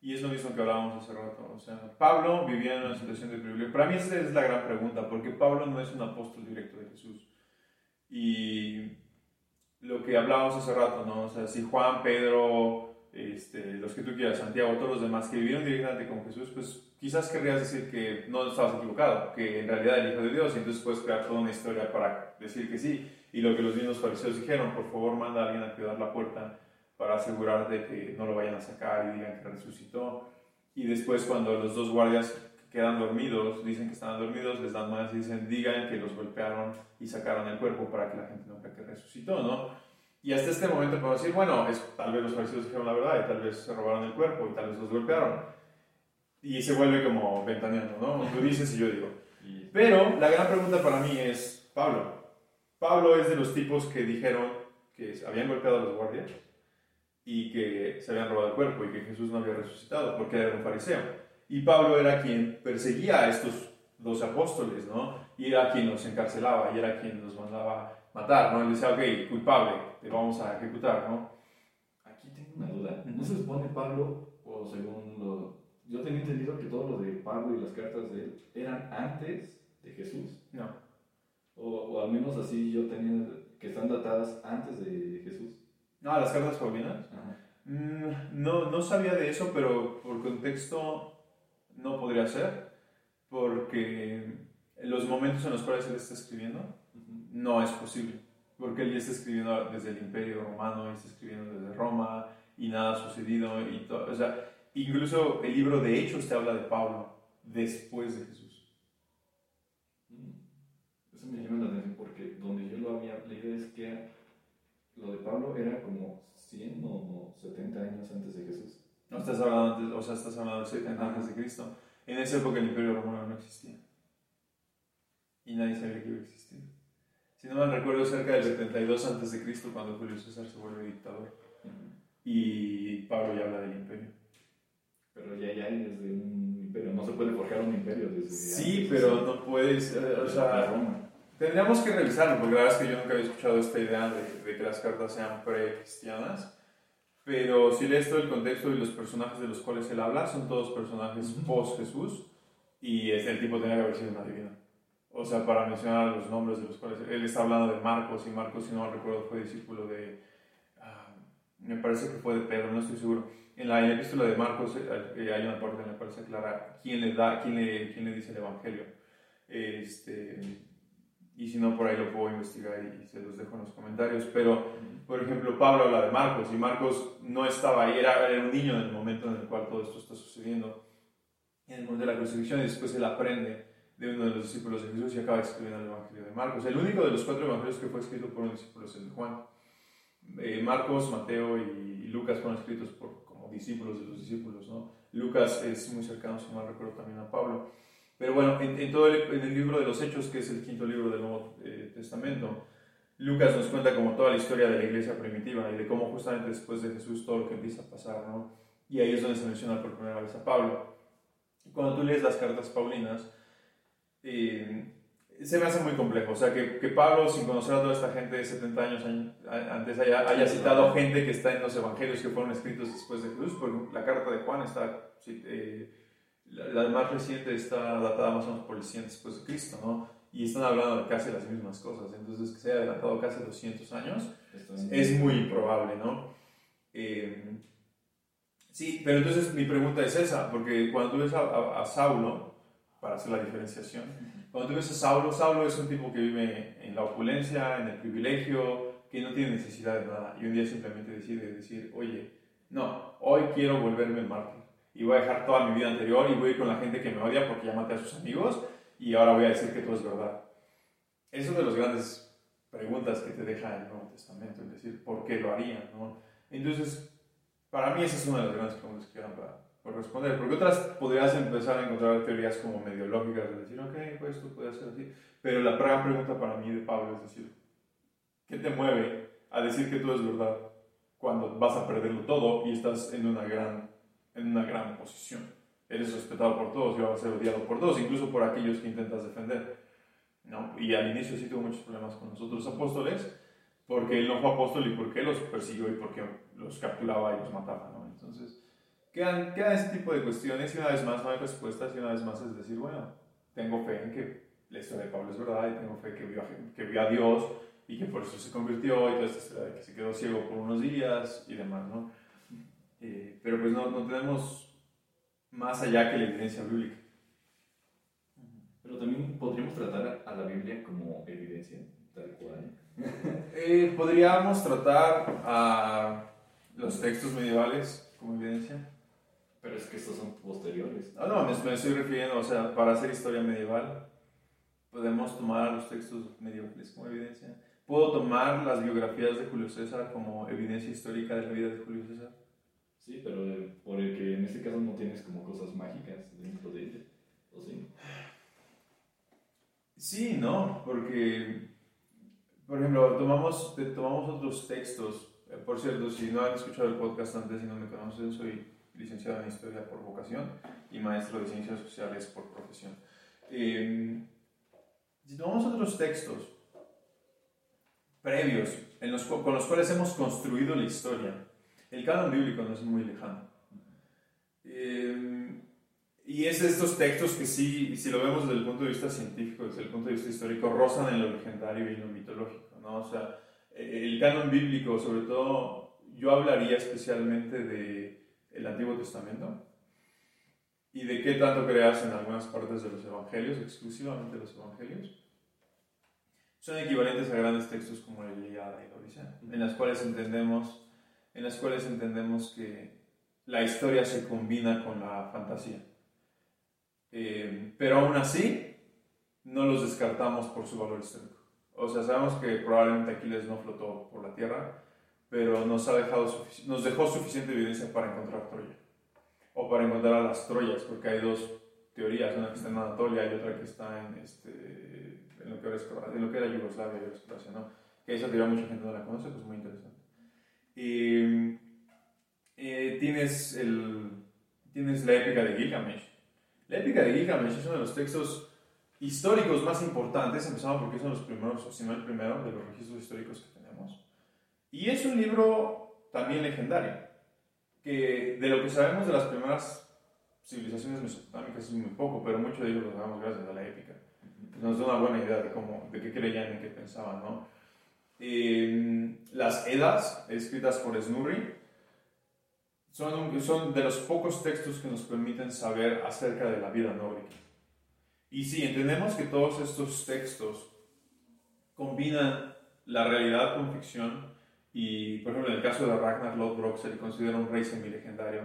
Y es lo mismo que hablábamos hace rato. O sea, Pablo vivía en una situación de privilegio. Para mí esa es la gran pregunta, porque Pablo no es un apóstol directo de Jesús. Y lo que hablábamos hace rato, ¿no? O sea, si Juan, Pedro, este, los que tú quieras, Santiago, todos los demás que vivieron directamente con Jesús, pues quizás querrías decir que no estabas equivocado, que en realidad el Hijo de Dios, y entonces puedes crear toda una historia para decir que sí. Y lo que los mismos fariseos dijeron, por favor manda a alguien a cuidar la puerta para asegurar de que no lo vayan a sacar y digan que resucitó. Y después cuando los dos guardias quedan dormidos, dicen que están dormidos, les dan más y dicen, digan que los golpearon y sacaron el cuerpo para que la gente no crea que resucitó, ¿no? Y hasta este momento podemos decir, bueno, es, tal vez los fariseos dijeron la verdad y tal vez se robaron el cuerpo y tal vez los golpearon. Y se vuelve como ventaneando, ¿no? Tú dices y yo digo. Pero la gran pregunta para mí es, Pablo. Pablo es de los tipos que dijeron que habían golpeado a los guardias y que se habían robado el cuerpo y que Jesús no había resucitado porque era un fariseo. Y Pablo era quien perseguía a estos dos apóstoles, ¿no? Y era quien los encarcelaba y era quien los mandaba matar, ¿no? Él decía, ok, culpable, te vamos a ejecutar, ¿no? Aquí tengo una duda. ¿No se supone Pablo, o según lo... Yo tenía entendido que todo lo de Pablo y las cartas de él eran antes de Jesús. No. O, o al menos así yo tenía que están datadas antes de Jesús. Ah, las cartas paulinas. Mm, no, no sabía de eso, pero por contexto no podría ser, porque los momentos en los cuales él está escribiendo no es posible, porque él ya está escribiendo desde el Imperio Romano, y está escribiendo desde Roma y nada ha sucedido y todo, o sea, incluso el libro de Hechos te habla de Pablo después de Jesús. Mm. Eso me llama la atención porque donde yo lo había leído es que lo de Pablo era como 100 o 70 años antes de Jesús. No estás hablando, o sea, estás hablando de 70 antes de Cristo. En esa época el Imperio Romano no existía. Y nadie sabía que iba a existir. Si no me recuerdo, cerca del 72 antes de Cristo, cuando Julio César se vuelve dictador. Y Pablo ya habla del imperio. Pero ya, ya hay desde un imperio. No se puede forjar un imperio desde. Sí, pero no puedes. Eh, o sea, Roma. Tendríamos que revisarlo, porque la verdad es que yo nunca había escuchado esta idea de, que las cartas sean pre-cristianas. Pero si lees todo el contexto y los personajes de los cuales él habla, son todos personajes post-Jesús. Y el tipo tenía que haber sido un adivino. O sea, para mencionar los nombres de los cuales él está hablando de Marcos, y Marcos, si no recuerdo, fue discípulo de. Ah, me parece que fue de Pedro, no estoy seguro. En la, epístola de Marcos eh, hay una parte en la cual se aclara quién le da, quién le, quién le dice el Evangelio. Este, y si no, por ahí lo puedo investigar y se los dejo en los comentarios. Pero, por ejemplo, Pablo habla de Marcos y Marcos no estaba ahí, era, era un niño en el momento en el cual todo esto está sucediendo, en el momento de la crucifixión, y después él aprende de uno de los discípulos de Jesús y acaba escribiendo el Evangelio de Marcos. El único de los cuatro evangelios que fue escrito por un discípulo es el de Juan. Eh, Marcos, Mateo y, Lucas fueron escritos por, como discípulos de los discípulos. ¿no? Lucas es muy cercano, si no recuerdo, también a Pablo. Pero bueno, en, todo el, en el libro de los Hechos, que es el quinto libro del Nuevo eh, Testamento, Lucas nos cuenta como toda la historia de la iglesia primitiva y de cómo justamente después de Jesús todo lo que empieza a pasar, ¿no? Y ahí es donde se menciona por primera vez a Pablo. Cuando tú lees las cartas paulinas, eh, se me hace muy complejo. O sea, que, que, Pablo, sin conocer a toda esta gente de 70 años antes, haya, haya, citado gente que está en los evangelios que fueron escritos después de Jesús, porque la carta de Juan está, eh, la, más reciente está datada más o menos por el 100 después de Cristo, ¿no? Y están hablando de casi las mismas cosas. Entonces, que se haya adelantado casi 200 años es muy improbable, ¿no? Eh, sí, pero entonces mi pregunta es esa, porque cuando tú ves a, a Saulo, para hacer la diferenciación, cuando tú ves a Saulo, Saulo es un tipo que vive en la opulencia, en el privilegio, que no tiene necesidad de nada. Y un día simplemente decide decir, oye, no, hoy quiero volverme mártir. Y voy a dejar toda mi vida anterior y voy a ir con la gente que me odia porque ya maté a sus amigos y ahora voy a decir que todo es verdad. Es una de las grandes preguntas que te deja el Nuevo Testamento, es decir, ¿por qué lo haría? ¿no? Entonces, para mí esa es una de las grandes preguntas que quedan para, por responder, porque otras podrías empezar a encontrar teorías como medio lógicas, de decir, ok, pues esto puede ser así, pero la gran pregunta para mí de Pablo es decir, ¿qué te mueve a decir que todo es verdad cuando vas a perderlo todo y estás en una gran, en una gran posición? Eres respetado por todos y vas a ser odiado por todos, incluso por aquellos que intentas defender. ¿no? Y al inicio sí tuvo muchos problemas con los otros apóstoles, porque él no fue apóstol y porque los persiguió y porque los capturaba y los mataba. ¿no? Entonces, Quedan, quedan ese tipo de cuestiones y una vez más no hay respuestas y una vez más es decir, bueno, tengo fe en que la historia de Pablo es verdad y tengo fe que vio a, que vio a Dios y que por eso se convirtió y toda esta historia de que se quedó ciego por unos días y demás, ¿no? Eh, pero pues no, no tenemos más allá que la evidencia bíblica. Pero también podríamos tratar a la Biblia como evidencia, tal cual. Eh, podríamos tratar a los textos medievales como evidencia. Pero es que estos son posteriores. Ah, no, me, estoy refiriendo, o sea, para hacer historia medieval, podemos tomar los textos medievales como evidencia. ¿Puedo tomar las biografías de Julio César como evidencia histórica de la vida de Julio César? Sí, pero por el que en este caso no tienes como cosas mágicas dentro de ella, ¿o sí? Sí, no, porque, por ejemplo, tomamos, tomamos otros textos. Eh, por cierto, si no han escuchado el podcast antes y no me conocen, soy licenciado en Historia por vocación y maestro de Ciencias Sociales por profesión. Eh, si tomamos otros textos previos en los, con los cuales hemos construido la historia, el canon bíblico no es muy lejano. Eh, y es de estos textos que sí, si lo vemos desde el punto de vista científico, desde el punto de vista histórico, rozan en lo legendario y en lo mitológico. ¿no? O sea, el canon bíblico, sobre todo, yo hablaría especialmente de el Antiguo Testamento y de qué tanto creas en algunas partes de los evangelios, exclusivamente los evangelios, son equivalentes a grandes textos como el Ilíada y la Odisea, en las cuales entendemos, en las cuales entendemos que la historia se combina con la fantasía. Eh, pero aún así, no los descartamos por su valor histórico. O sea, sabemos que probablemente Aquiles no flotó por la tierra, pero nos, ha dejado nos dejó suficiente evidencia para encontrar Troya. O para encontrar a las Troyas, porque hay dos teorías, una que está en Anatolia y otra que está en, este, en, lo, que era, en lo que era Yugoslavia ¿no? Que esa teoría mucha gente no la conoce, pues muy interesante. Y eh, tienes, el, tienes la épica de Gilgamesh. La épica de Gilgamesh es uno de los textos históricos más importantes, empezamos porque son los primeros, o si no el primero, de los registros históricos que tenemos. Y es un libro también legendario, que de lo que sabemos de las primeras civilizaciones mesopotámicas es muy poco, pero mucho de ello lo sabemos gracias a la épica. Nos da una buena idea de, cómo, de qué creían y qué pensaban, ¿no? Eh, las Edas, escritas por Snurri, son, son de los pocos textos que nos permiten saber acerca de la vida nórdica. Y sí, entendemos que todos estos textos combinan la realidad con ficción y, por ejemplo, en el caso de Ragnar Lodbrok se le considera un rey semi-legendario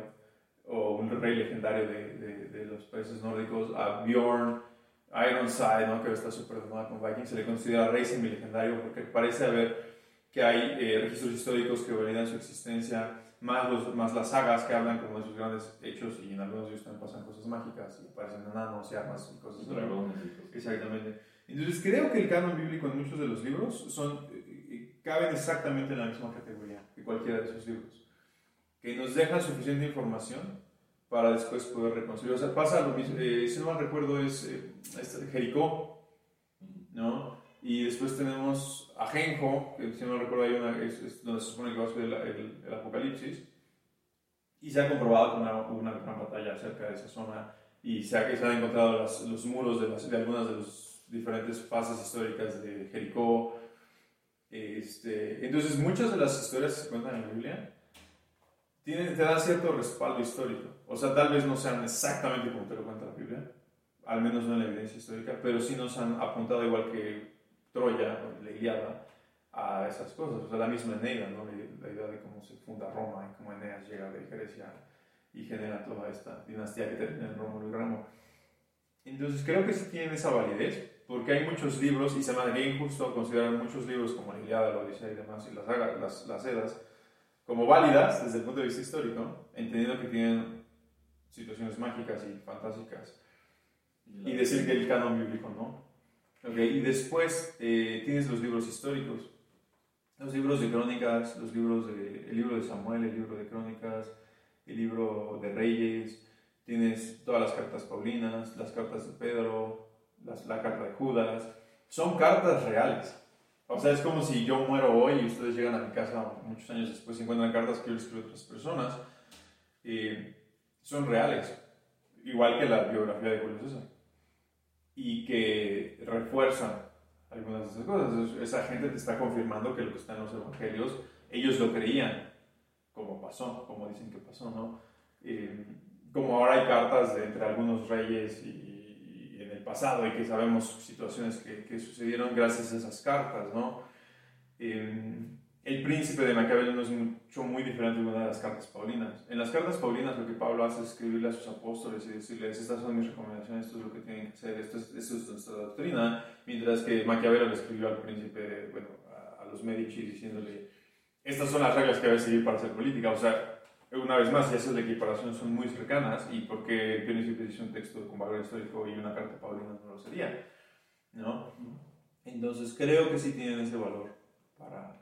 o un rey legendario de, de, los países nórdicos. A Bjorn Ironside, ¿no? que está súper con Vikings, se le considera rey semi-legendario porque parece haber que hay eh, registros históricos que validan su existencia, más, los, más las sagas que hablan como de sus grandes hechos y en algunos de ellos también pasan cosas mágicas y aparecen enanos y armas y cosas así. Exactamente. Entonces creo que el canon bíblico en muchos de los libros son, eh, eh, caben exactamente en la misma categoría que cualquiera de esos libros, que nos dejan suficiente información para después poder reconstruir. O sea, pasa lo mismo, si no mal recuerdo es este, Jericó, ¿no? Y después tenemos a Genjo, que si no recuerdo, hay una, es, donde se supone que va a ser el, el, apocalipsis. Y se ha comprobado que hubo una, gran batalla cerca de esa zona y se, ha, se han encontrado los muros de, las, de algunas de las diferentes fases históricas de Jericó. Este, entonces, muchas de las historias que se cuentan en la Biblia tienen, te dan cierto respaldo histórico. O sea, tal vez no sean exactamente como te lo cuenta la Biblia, al menos no en la evidencia histórica, pero sí nos han apuntado igual que Troya, la Iliada, a esas cosas. O sea, la misma Eneida, ¿no? la idea de cómo se funda Roma y cómo Eneas llega de Grecia y genera toda esta dinastía que termina en Rómulo y Ramo. Entonces creo que sí tienen esa validez, porque hay muchos libros, y se me haría injusto considerar muchos libros como la Iliada, la Odisea y demás, y las, las, las Edas, como válidas desde el punto de vista histórico, entendiendo que tienen situaciones mágicas y fantásticas, y decir que el canon bíblico no. Okay, y después eh, tienes los libros históricos, los libros de crónicas, los libros de, el libro de Samuel, el libro de crónicas, el libro de Reyes, tienes todas las cartas paulinas, las cartas de Pedro, las, la carta de Judas, son cartas reales. O sea, es como si yo muero hoy y ustedes llegan a mi casa muchos años después y encuentran cartas que yo escribí a otras personas. Eh, son reales, igual que la biografía de Julio César y que refuerzan algunas de esas cosas. esa gente te está confirmando que lo que está en los evangelios, ellos lo creían, como pasó, como dicen que pasó, ¿no? Eh, como ahora hay cartas de, entre algunos reyes y, pasado y que sabemos situaciones que, que sucedieron gracias a esas cartas, ¿no? Eh, el príncipe de Maquiavelo no es mucho muy diferente de una de las cartas paulinas. En las cartas paulinas lo que Pablo hace es escribirle a sus apóstoles y decirles, estas son mis recomendaciones, esto es lo que tienen que hacer, esto es, esto es nuestra doctrina, mientras que Maquiavelo le escribió al príncipe, bueno, a, los Medici diciéndole, estas son las reglas que debe seguir para hacer política. O sea, una vez más, y esas de equiparación son muy cercanas, y porque príncipe dice un texto con valor histórico y una carta paulina no lo sería, ¿no? Entonces creo que sí tienen ese valor para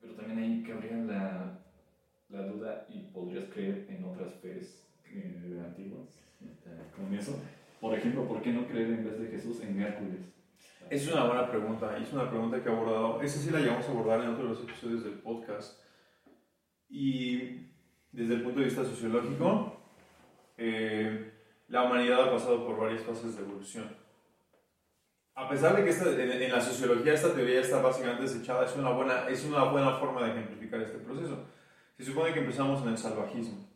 pero también ahí cabría la, la duda y podrías creer en otras fees eh, antiguas, con eso. Por ejemplo, ¿por qué no creer en vez de Jesús en Hércules? Es una buena pregunta, es una pregunta que he abordado, esa sí la llevamos a abordar en otros episodios del podcast. Y desde el punto de vista sociológico, eh, la humanidad ha pasado por varias fases de evolución a pesar de que esta, en, la sociología esta teoría está básicamente desechada, es una, buena, es una buena forma de ejemplificar este proceso. Se supone que empezamos en el salvajismo.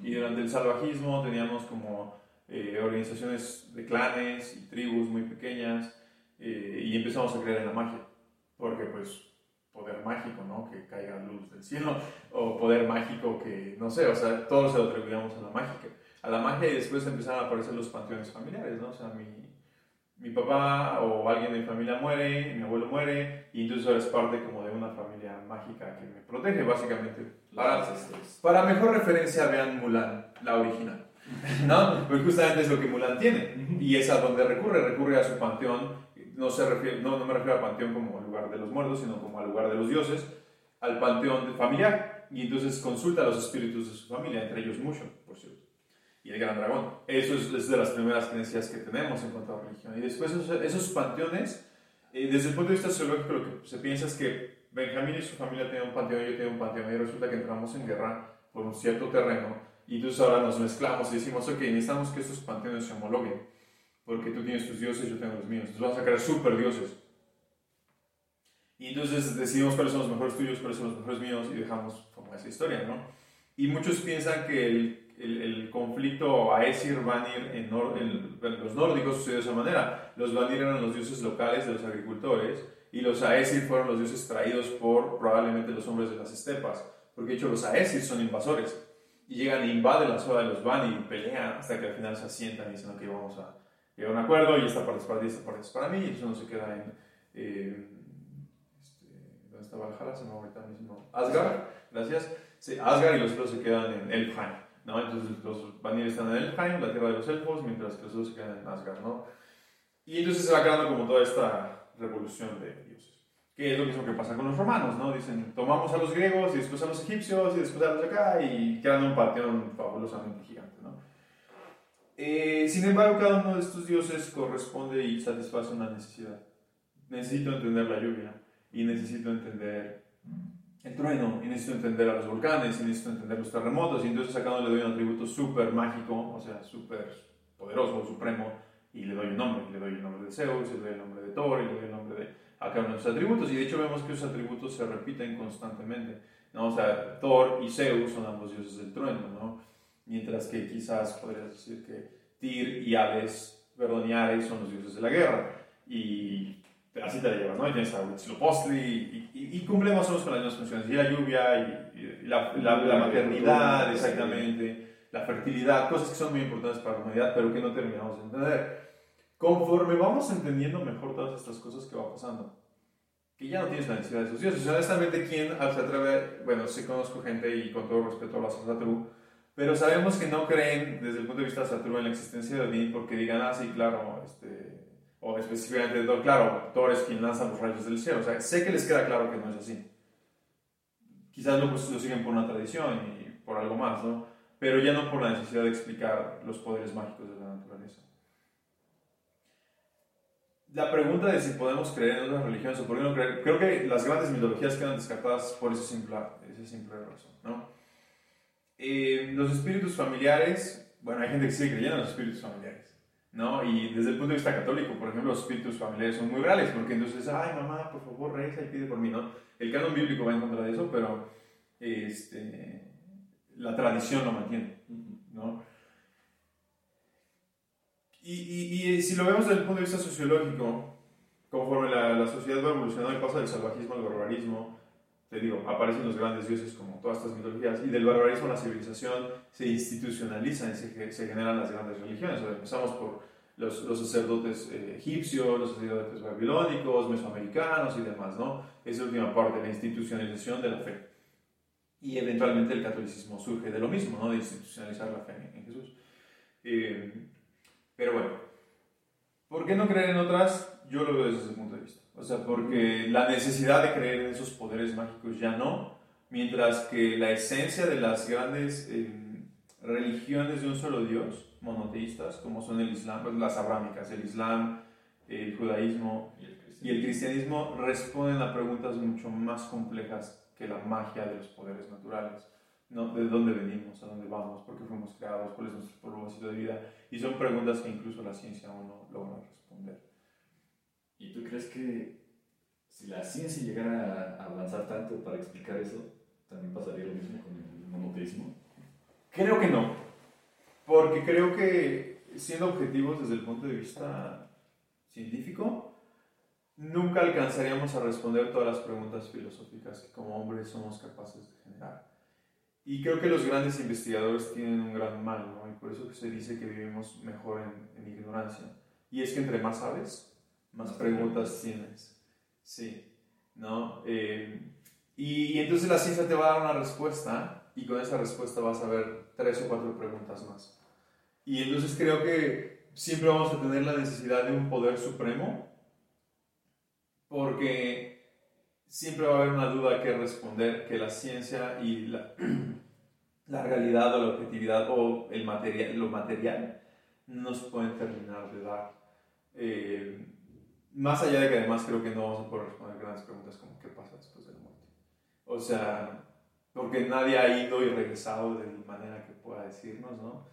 Y durante el salvajismo teníamos como eh, organizaciones de clanes y tribus muy pequeñas eh, y empezamos a creer en la magia. Porque pues poder mágico, ¿no? Que caiga luz del cielo. O poder mágico que, no sé, o sea, todos se lo atribuíamos a la mágica. A la magia y después empezaron a aparecer los panteones familiares, ¿no? O sea, mi, mi papá o alguien de mi familia muere, mi abuelo muere, y entonces eres parte como de una familia mágica que me protege, básicamente. Para, para mejor referencia, vean Mulan, la original. ¿No? Pues justamente es lo que Mulan tiene, y es a donde recurre, recurre a su panteón, no, se refiere, no, no me refiero al panteón como lugar de los muertos, sino como al lugar de los dioses, al panteón familiar, y entonces consulta a los espíritus de su familia, entre ellos mucho, por cierto y el gran dragón. Eso es, de las primeras creencias que tenemos en cuanto a religión. Y después esos, panteones, eh, desde el punto de vista sociológico, lo que se piensa es que Benjamín y su familia tenían un panteón, yo tenía un panteón, y resulta que entramos en guerra por un cierto terreno, y entonces ahora nos mezclamos y decimos, ok, necesitamos que esos panteones se homologuen, porque tú tienes tus dioses, yo tengo los míos. Entonces vamos a crear super dioses. Y entonces decidimos cuáles son los mejores tuyos, cuáles son los mejores míos y dejamos como esa historia, ¿no? Y muchos piensan que el, el, conflicto Aesir-Vanir en, en, los nórdicos sucedió de esa manera. Los Vanir eran los dioses locales de los agricultores y los Aesir fueron los dioses traídos por probablemente los hombres de las estepas, porque de hecho los Aesir son invasores y llegan e invaden la zona de los Vanir y pelean hasta que al final se asientan y dicen que vamos a llegar a un acuerdo y esta parte es para ti, esta parte es para mí y eso no se queda en... Eh, este, ¿Dónde está Valhalla? Se me ahorita mismo. Asgard, gracias. Sí, Asgard y los otros se quedan en Elfheim. ¿no? Entonces los Vanir están en Elfheim, la tierra de los elfos, mientras que los otros se quedan en Asgard. ¿no? Y entonces se va creando como toda esta revolución de dioses. Que es lo mismo que pasa con los romanos, ¿no? Dicen, tomamos a los griegos y después a los egipcios y después a los de acá y crean un panteón fabulosamente gigante, ¿no? Eh, sin embargo, cada uno de estos dioses corresponde y satisface una necesidad. Necesito entender la lluvia y necesito entender el trueno y necesito entender a los volcanes y necesito entender los terremotos y entonces a cada uno le doy un atributo súper mágico, o sea, súper poderoso, supremo, y le doy un nombre, le doy el nombre de Zeus, le doy el nombre de Thor, y le doy el nombre de a cada uno de sus atributos, y de hecho vemos que esos atributos se repiten constantemente, ¿no? O sea, Thor y Zeus son ambos dioses del trueno, ¿no? Mientras que quizás podrías decir que Tyr y Hades, perdón, y Ares son los dioses de la guerra, y así te la llevas, ¿no? Y tienes a Huitzilopochtli, y, y, y, cumple más o menos con las mismas funciones, y la lluvia, y, la, la, la maternidad, exactamente la fertilidad, cosas que son muy importantes para la humanidad, pero que no terminamos de entender. Conforme vamos entendiendo mejor todas estas cosas que va pasando, que ya no tienes la necesidad de esos dioses. honestamente, ¿quién se atreve? Bueno, sí conozco gente y con todo respeto a la Satru, pero sabemos que no creen desde el punto de vista Satru en la existencia de Odín porque digan, ah, sí, claro, este, o específicamente, claro, Thor es quien lanza los rayos del cielo. O sea, sé que les queda claro que no es así. Quizás lo, pues, lo siguen por una tradición y por algo más, ¿no? pero ya no por la necesidad de explicar los poderes mágicos de la naturaleza. La pregunta de si podemos creer en otras religiones o por qué no creer, creo que las grandes mitologías quedan descartadas por ese simple, ese simple razón. ¿no? Eh, los espíritus familiares, bueno, hay gente que sigue creyendo en los espíritus familiares. ¿no? Y desde el punto de vista católico, por ejemplo, los espíritus familiares son muy reales, porque entonces, ay, mamá, por favor, reza y pide por mí, ¿no? El canon bíblico va en contra de eso, pero este, la tradición lo mantiene, ¿no? Y, y, y, si lo vemos desde el punto de vista sociológico, conforme la, la sociedad va evolucionando y pasa del salvajismo al barbarismo, te digo, aparecen los grandes dioses como todas estas mitologías, y del barbarismo a la civilización se institucionalizan y se, se generan las grandes religiones. O sea, empezamos por los, los sacerdotes eh, egipcios, los sacerdotes babilónicos, mesoamericanos y demás, ¿no? Esa última parte, la institucionalización de la fe. Y eventualmente el catolicismo surge de lo mismo, ¿no? de institucionalizar la fe en Jesús. Eh, pero bueno, ¿por qué no creer en otras? Yo lo veo desde ese punto de vista. O sea, porque la necesidad de creer en esos poderes mágicos ya no, mientras que la esencia de las grandes eh, religiones de un solo Dios, monoteístas, como son el Islam, pues las abrámicas, el Islam, el judaísmo y el cristianismo, responden a preguntas mucho más complejas la magia de los poderes naturales. ¿No? ¿De dónde venimos? ¿A dónde vamos? ¿Por qué fuimos creados? ¿Cuál es nuestro propósito de vida? Y son preguntas que incluso la ciencia aún no logra responder. ¿Y tú crees que si la ciencia llegara a avanzar tanto para explicar eso, también pasaría lo mismo con el monoteísmo? Creo que no. Porque creo que, siendo objetivos desde el punto de vista científico, nunca alcanzaríamos a responder todas las preguntas filosóficas que como hombres somos capaces de generar. Y creo que los grandes investigadores tienen un gran mal, ¿no? Y por eso se dice que vivimos mejor en, ignorancia. Y es que entre más sabes, más, preguntas tienes. Sí, ¿no? Eh, y, y, entonces la ciencia te va a dar una respuesta y con esa respuesta vas a ver tres o cuatro preguntas más. Y entonces creo que siempre vamos a tener la necesidad de un poder supremo porque siempre va a haber una duda que responder que la ciencia y la, la realidad o la objetividad o el material, lo material nos pueden terminar de dar. Eh, más allá de que además creo que no vamos a poder responder grandes preguntas como qué pasa después de muerte. O sea, porque nadie ha ido y regresado de manera que pueda decirnos, ¿no?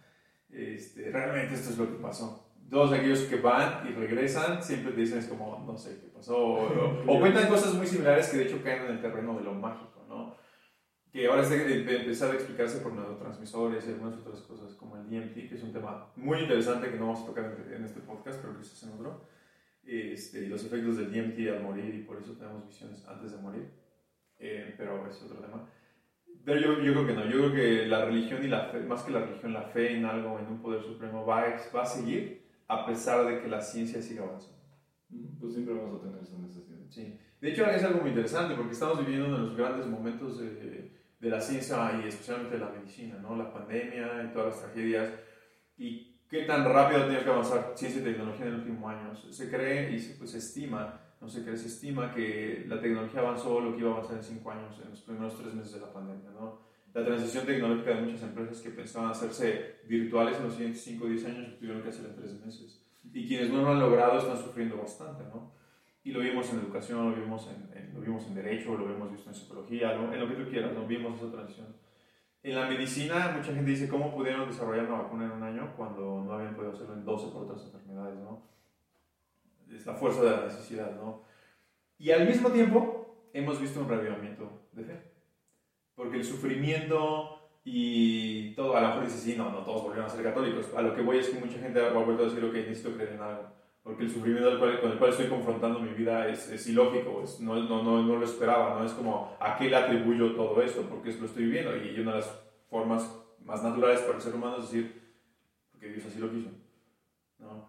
Este, realmente esto es lo que pasó. Todos aquellos que van y regresan siempre te dicen es como, no sé qué pasó, o, o cuentan cosas muy similares que de hecho caen en el terreno de lo mágico, ¿no? Que ahora es de, de empezar a explicarse por neurotransmisores y algunas otras cosas como el DMT, que es un tema muy interesante que no vamos a tocar en, este podcast, pero que se en otro. Este, los efectos del DMT al morir y por eso tenemos visiones antes de morir, eh, pero es otro tema. Pero yo, yo, creo que no, yo creo que la religión y la fe, más que la religión, la fe en algo, en un poder supremo, va a, va a seguir a pesar de que la ciencia siga avanzando. Pues siempre vamos a tener esa necesidad. Sí. De hecho, es algo muy interesante porque estamos viviendo uno de los grandes momentos de, de la ciencia y especialmente de la medicina, ¿no? La pandemia y todas las tragedias. Y qué tan rápido ha tenido que avanzar ciencia y tecnología en los últimos años. Se cree y se, pues, se estima, no se cree, se estima que la tecnología avanzó lo que iba a avanzar en cinco años, en los primeros tres meses de la pandemia, ¿no? La transición tecnológica de muchas empresas que pensaban hacerse virtuales en los siguientes 5 o 10 años tuvieron que hacer en tres meses. Y quienes no lo han logrado están sufriendo bastante, ¿no? Y lo vimos en educación, lo vimos en, lo vimos en derecho, lo hemos visto en psicología, en lo que tú quieras, ¿no? Vimos esa transición. En la medicina, mucha gente dice, ¿cómo pudieron desarrollar una vacuna en un año cuando no habían podido hacerlo en 12 por otras enfermedades, ¿no? Es la fuerza de la necesidad, ¿no? Y al mismo tiempo, hemos visto un revivimiento de fe. Porque el sufrimiento y todo, a lo mejor dices, sí, no, no todos volvieron a ser católicos. A lo que voy es que mucha gente ha vuelto a decir, ok, necesito creer en algo. Porque el sufrimiento con el cual estoy confrontando mi vida es, es ilógico, no, no, no, no, lo esperaba, no es como a qué le atribuyo todo esto, porque lo estoy viviendo. Y una de las formas más naturales para el ser humano es decir, porque Dios así lo quiso. ¿no?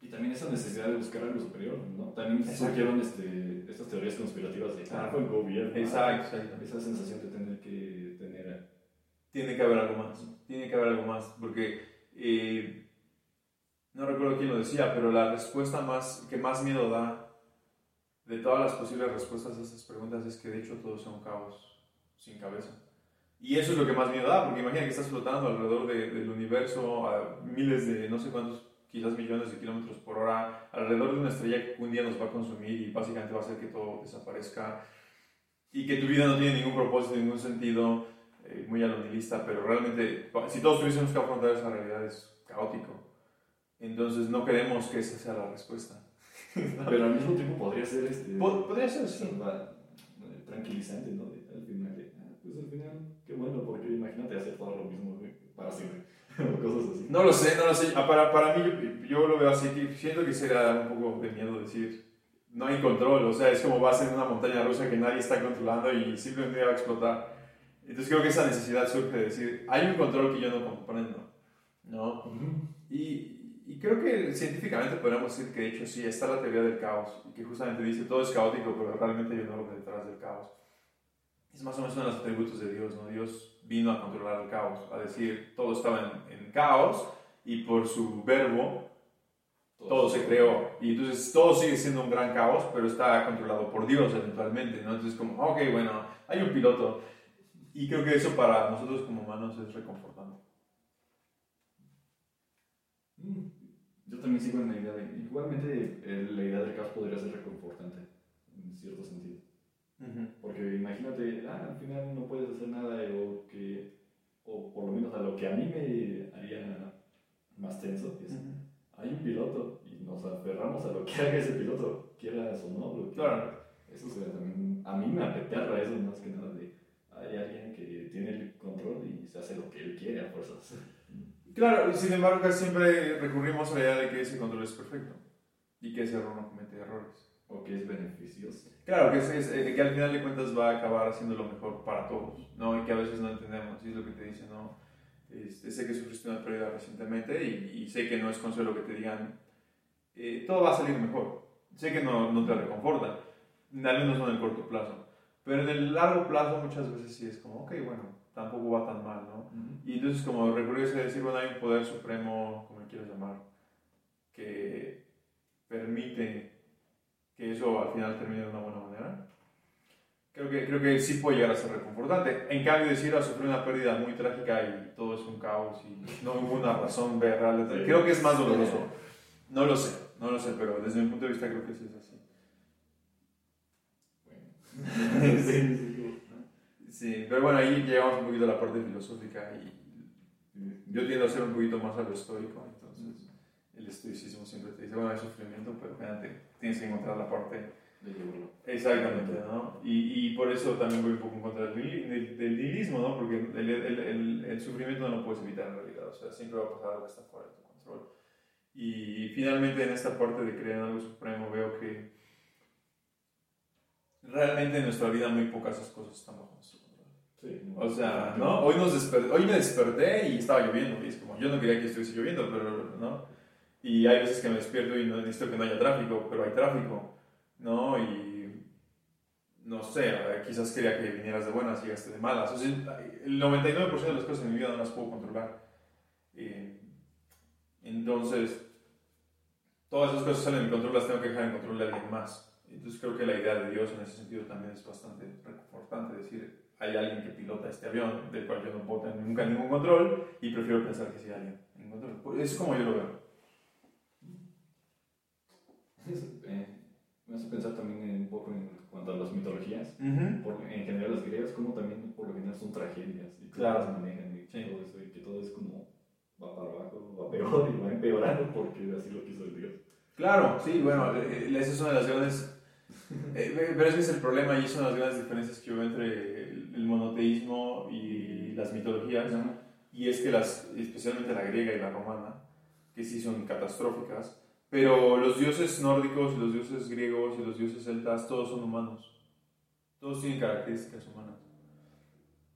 Y también esa necesidad de buscar algo superior, ¿no? También surgieron este, estas teorías conspirativas de, ah, fue el gobierno. Exacto, Esa sensación de tener que tener... Tiene que haber algo más, tiene que haber algo más, porque... Eh, no recuerdo quién lo decía, pero la respuesta más, que más miedo da de todas las posibles respuestas a estas preguntas es que de hecho todo es un caos sin cabeza. Y eso es lo que más miedo da, porque imagina que estás flotando alrededor del universo a miles de, no sé cuántos quizás millones de kilómetros por hora, alrededor de una estrella que un día nos va a consumir y básicamente va a hacer que todo desaparezca y que tu vida no tiene ningún propósito, ningún sentido, eh, muy alonilista, pero realmente si todos tuviésemos que afrontar esa realidad es caótico. Entonces no queremos que esa sea la respuesta. Pero al mismo tiempo podría ser este... podría ser, sí. Eh, tranquilizante, ¿no? al final, ah, pues al final, qué bueno, porque imagínate hacer todo lo mismo para siempre. cosas así. No lo sé, no lo sé. Ah, para, para mí, yo, yo, lo veo así, siento que será un poco de miedo decir, no hay control, o sea, es como vas en una montaña rusa que nadie está controlando y simplemente va a explotar. Entonces creo que esa necesidad surge de decir, hay un control que yo no comprendo, ¿no? y, y, creo que científicamente podríamos decir que de hecho sí, está la teoría del caos, y que justamente dice, todo es caótico, pero realmente hay un orden detrás del caos. Es más o menos uno de los atributos de Dios, ¿no? Dios vino a controlar el caos, a decir, todo estaba en, caos y por su verbo todo, se creó. Y entonces todo sigue siendo un gran caos, pero está controlado por Dios eventualmente, ¿no? Entonces como, ok, bueno, hay un piloto. Y creo que eso para nosotros como humanos es reconfortante. Mm, yo también sigo en la idea de, igualmente la idea del caos podría ser reconfortante, en cierto sentido. Porque imagínate, ah, al final no puedes hacer nada o que, o por lo menos a lo que a mí me haría más tenso es, hay un piloto y nos aferramos a lo que haga ese piloto, quieras o no. claro. Eso también, a mí me apeterra eso más que nada de, hay alguien que tiene el control y se hace lo que él quiere a fuerzas. Claro, y sin embargo siempre recurrimos a la idea de que ese control es perfecto y que ese error no comete errores. O que es beneficioso. Claro, que, es, eh, que al final de cuentas va a acabar haciendo lo mejor para todos, ¿no? Y que a veces no entendemos, y es lo que te dicen, ¿no? Este, sé que sufriste una pérdida recientemente y, sé que no es consuelo que te digan, eh, todo va a salir mejor. Sé que no, no te reconforta, al menos no en el corto plazo. Pero en el largo plazo muchas veces sí es como, ok, bueno, tampoco va tan mal, ¿no? Y entonces como recurrirse a decir, bueno, hay un poder supremo, como quieras llamar, que permite que eso al final termine de una buena manera. Creo que, creo que sí puede llegar a ser reconfortante. En cambio, decir a ah, sufrir una pérdida muy trágica y todo es un caos y no hubo una razón real, creo que es más doloroso. No lo sé, no lo sé, pero desde mi punto de vista creo que sí es así. Bueno. sí, sí, pero bueno, ahí llegamos un poquito a la parte filosófica y yo tiendo a ser un poquito más a lo estoico, entonces el estoicismo siempre te dice, bueno, hay sufrimiento, pero fíjate, tienes que encontrar la parte de llevarlo. Exactamente, ¿no? Y, y, por eso también voy un poco en contra del, del, del nihilismo, ¿no? Porque el, el, el, el, sufrimiento no lo puedes evitar en realidad, o sea, siempre va a pasar algo que está fuera de tu control. Y finalmente en esta parte de creer en algo supremo veo que realmente en nuestra vida muy pocas cosas están bajo nuestro control. Sí, O sea, ¿no? Hoy, nos desperté, hoy me desperté y estaba lloviendo, y es como, yo no quería que estuviese lloviendo, pero, ¿no? Y hay veces que me despierto y no necesito que no haya tráfico, pero hay tráfico, ¿no? Y no sé, quizás quería que vinieras de buenas y llegaste de malas. O sea, el 99% de las cosas en mi vida no las puedo controlar. Eh, entonces, todas esas cosas salen de control, las tengo que dejar en control de alguien más. Entonces creo que la idea de Dios en ese sentido también es bastante reconfortante, decir, hay alguien que pilota este avión, del cual yo no puedo tener nunca ningún control, y prefiero pensar que sí hay alguien en control. Es como yo lo veo. Eh, me hace pensar también un poco en cuanto a las mitologías, por, en general las griegas, como también por lo general son tragedias, y claro. se manejan, y todo eso, y que todo es como va para abajo, va peor y va empeorando porque así lo quiso el Dios. Claro, sí, bueno, eh, eh, esa es una de las grandes eh, pero ese es el problema y son las grandes diferencias que hubo entre el, monoteísmo y las mitologías. Y es que las, especialmente la griega y la romana, que sí son catastróficas, pero los dioses nórdicos, los dioses griegos y los dioses celtas, todos son humanos. Todos tienen características humanas.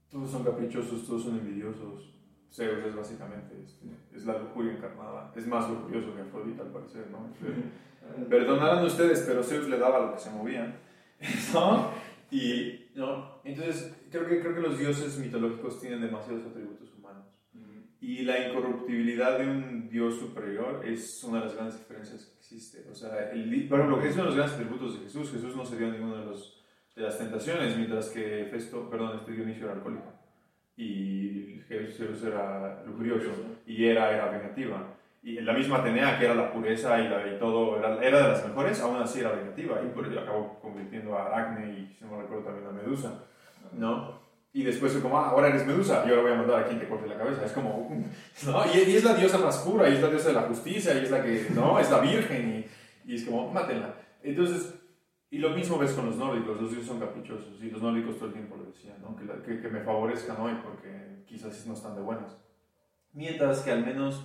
Todos son caprichosos, todos son envidiosos. Zeus es básicamente, este, es la lujuria encarnada. Es más lujurioso que Afrodita al parecer, ¿no? Perdonarán ustedes, pero Zeus le daba lo que se movía. ¿No? Y, ¿no? Entonces, creo que, creo que los dioses mitológicos tienen demasiados atributos. Y la incorruptibilidad de un dios superior es una de las grandes diferencias que existe. O sea, el, por ejemplo, es uno de los grandes atributos de Jesús. Jesús no se dio ninguno de, los, de las tentaciones, mientras que Festo, perdón, este Dionisio era alcohólico. Y Jesús era lujurioso. Y era, era vengativa y la misma Atenea, que era la pureza y, la, y todo, era, era, de las mejores, aún así era negativa y por ello acabó convirtiendo a Aracne y, si no me recuerdo, también a Medusa, ¿no? Y después fue como, ah, ahora eres Medusa, yo ahora voy a mandar a quien te corte la cabeza. Es como, ¿no? Y, y, es la diosa más pura, y es la diosa de la justicia, y es la que, ¿no? Es la virgen, y, y es como, mátenla. Entonces, y lo mismo ves con los nórdicos, los dioses son caprichosos, y los nórdicos todo el tiempo lo decían, ¿no? Que, que, que me favorezcan hoy, porque quizás no están de buenas. Mientras que al menos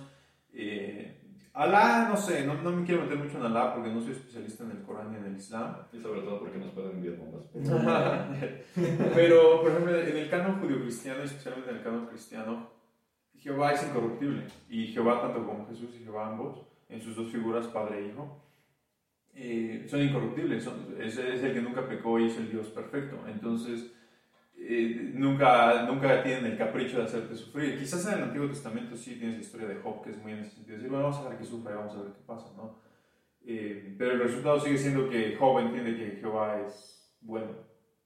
eh, Alá, no sé, no, no, me quiero meter mucho en Alá porque no soy especialista en el Corán ni en el Islam. Y sobre todo porque nos pueden enviar bombas. Pero, por ejemplo, en el canon judío-cristiano, especialmente en el canon cristiano, Jehová es incorruptible. Y Jehová, tanto como Jesús y Jehová ambos, en sus dos figuras, Padre e Hijo, eh, son incorruptibles. Son, es, es el que nunca pecó y es el Dios perfecto. Entonces, eh, nunca, nunca tienen el capricho de hacerte sufrir. Quizás en el Antiguo Testamento sí tienes la historia de Job, que es muy en ese sentido, decir, bueno, vamos a ver que sufra y vamos a ver qué pasa, ¿no? Eh, pero el resultado sigue siendo que Job entiende que Jehová es bueno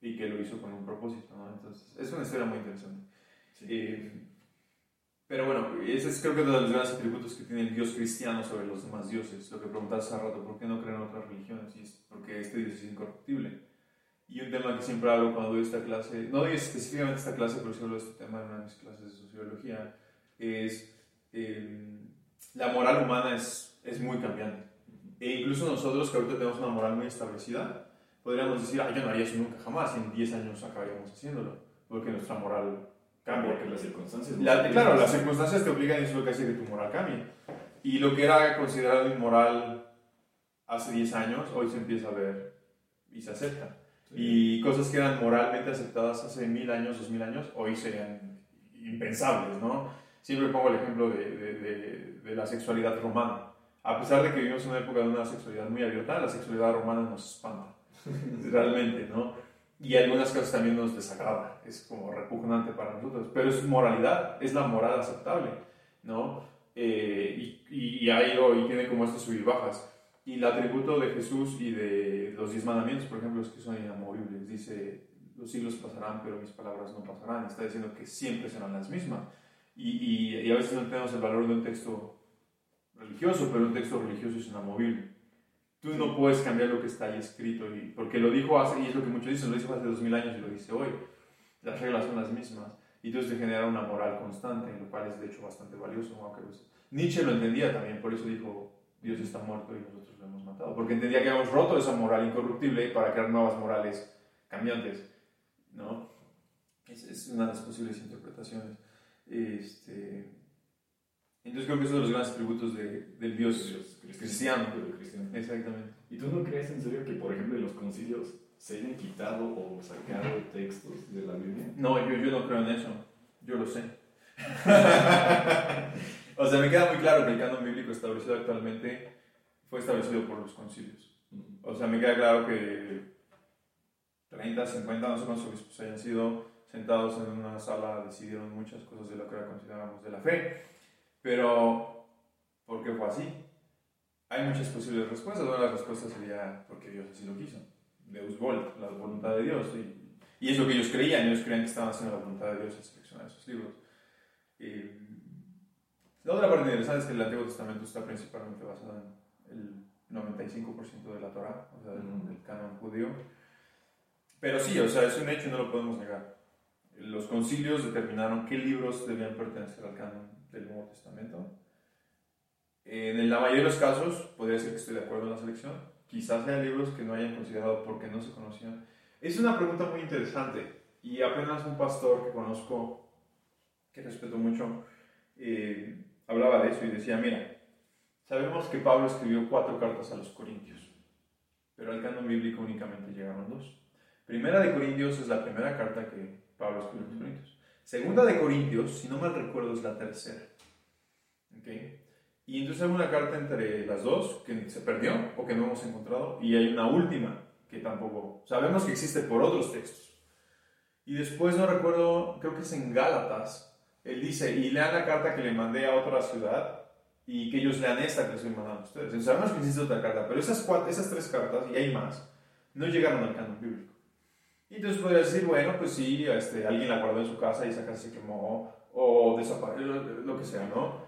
y que lo hizo con un propósito, ¿no? Entonces, es una historia muy interesante. Eh, pero bueno, ese es creo que uno de los grandes atributos que tiene el Dios cristiano sobre los demás dioses. Lo que preguntaste hace rato, ¿por qué no creen en otras religiones? Y es porque este Dios es incorruptible. Y un tema que siempre hablo cuando doy esta clase, no doy específicamente esta clase, pero sí hablo de este tema en una de mis clases de sociología, es eh, la moral humana es, es muy cambiante. E incluso nosotros que ahorita tenemos una moral muy establecida, podríamos decir, ah, yo no haría eso nunca jamás, y en 10 años acabaríamos haciéndolo, porque nuestra moral cambia. Porque las circunstancias... claro, las circunstancias te obligan y eso es lo que hace que tu moral cambie. Y lo que era considerado inmoral hace 10 años, hoy se empieza a ver y se acepta. Y cosas que eran moralmente aceptadas hace mil años, dos mil años, hoy serían impensables, ¿no? Siempre pongo el ejemplo de, de, de, la sexualidad romana. A pesar de que vivimos en una época de una sexualidad muy abierta, la sexualidad romana nos espanta, realmente, ¿no? Y algunas cosas también nos desagrada, es como repugnante para nosotros, pero es moralidad, es la moral aceptable, ¿no? Eh, y, y, y, ahí y tiene como estas sub bajas. Y el atributo de Jesús y de los diez mandamientos, por ejemplo, es que son inamovibles. Dice, los siglos pasarán, pero mis palabras no pasarán. Está diciendo que siempre serán las mismas. Y, y, a veces no tenemos el valor de un texto religioso, pero un texto religioso es inamovible. Tú no puedes cambiar lo que está ahí escrito, y, porque lo dijo hace, y es lo que muchos dicen, lo dijo hace dos mil años y lo dice hoy. Las reglas son las mismas. Y entonces te genera una moral constante, lo cual es de hecho bastante valioso, aunque Nietzsche lo entendía también, por eso dijo, Dios está muerto y nosotros lo hemos matado, porque entendía que habíamos roto esa moral incorruptible para crear nuevas morales cambiantes, ¿no? Es, es una de las posibles interpretaciones. Este, entonces creo que es uno de los grandes tributos de, del Dios, Dios cristiano. cristiano. Exactamente. ¿Y tú no crees en serio que, por ejemplo, en los concilios se hayan quitado o sacado textos de la Biblia? No, yo, yo no creo en eso. Yo lo sé. o sea, me queda muy claro que el canon bíblico establecido actualmente fue establecido por los concilios. O sea, me queda claro que 30, 50, no sé cuántos obispos hayan sido sentados en una sala, decidieron muchas cosas de lo que ahora consideramos de la fe. Pero, ¿por qué fue así? Hay muchas posibles respuestas. Una de las respuestas sería porque Dios así lo quiso. Deus volt, la voluntad de Dios. Y, y es lo que ellos creían. Ellos creían que estaban haciendo la voluntad de Dios al seleccionar esos libros. Eh, la otra parte interesante es que el Antiguo Testamento está principalmente basado en el 95% de la Torah, o sea, del, Ujú. del canon judío. Pero sí, o sea, es un hecho y no lo podemos negar. Los concilios determinaron qué libros debían pertenecer al canon del Nuevo Testamento. En la mayoría de los casos, podría ser que estoy de acuerdo en la selección. Quizás haya libros que no hayan considerado porque no se conocían. Es una pregunta muy interesante y apenas un pastor que conozco, que respeto mucho, eh, hablaba de eso y decía, mira, sabemos que Pablo escribió cuatro cartas a los Corintios, pero al canon bíblico únicamente llegaron dos. Primera de Corintios es la primera carta que Pablo escribió a los Corintios. Segunda de Corintios, si no mal recuerdo, es la tercera. ¿Ok? Y entonces hay una carta entre las dos que se perdió o que no hemos encontrado, y hay una última que tampoco sabemos que existe por otros textos. Y después no recuerdo, creo que es en Gálatas, él dice, y lean la carta que le mandé a otra ciudad y que ellos lean esta que les estoy mandando a ustedes. Entonces, sabemos que existe otra carta, pero esas, cuatro, esas tres cartas, y hay más, no llegaron al canon bíblico. Y entonces podrías decir, bueno, pues sí, este, alguien la guardó en su casa y esa casa se quemó, o desapareció, lo, que sea, ¿no?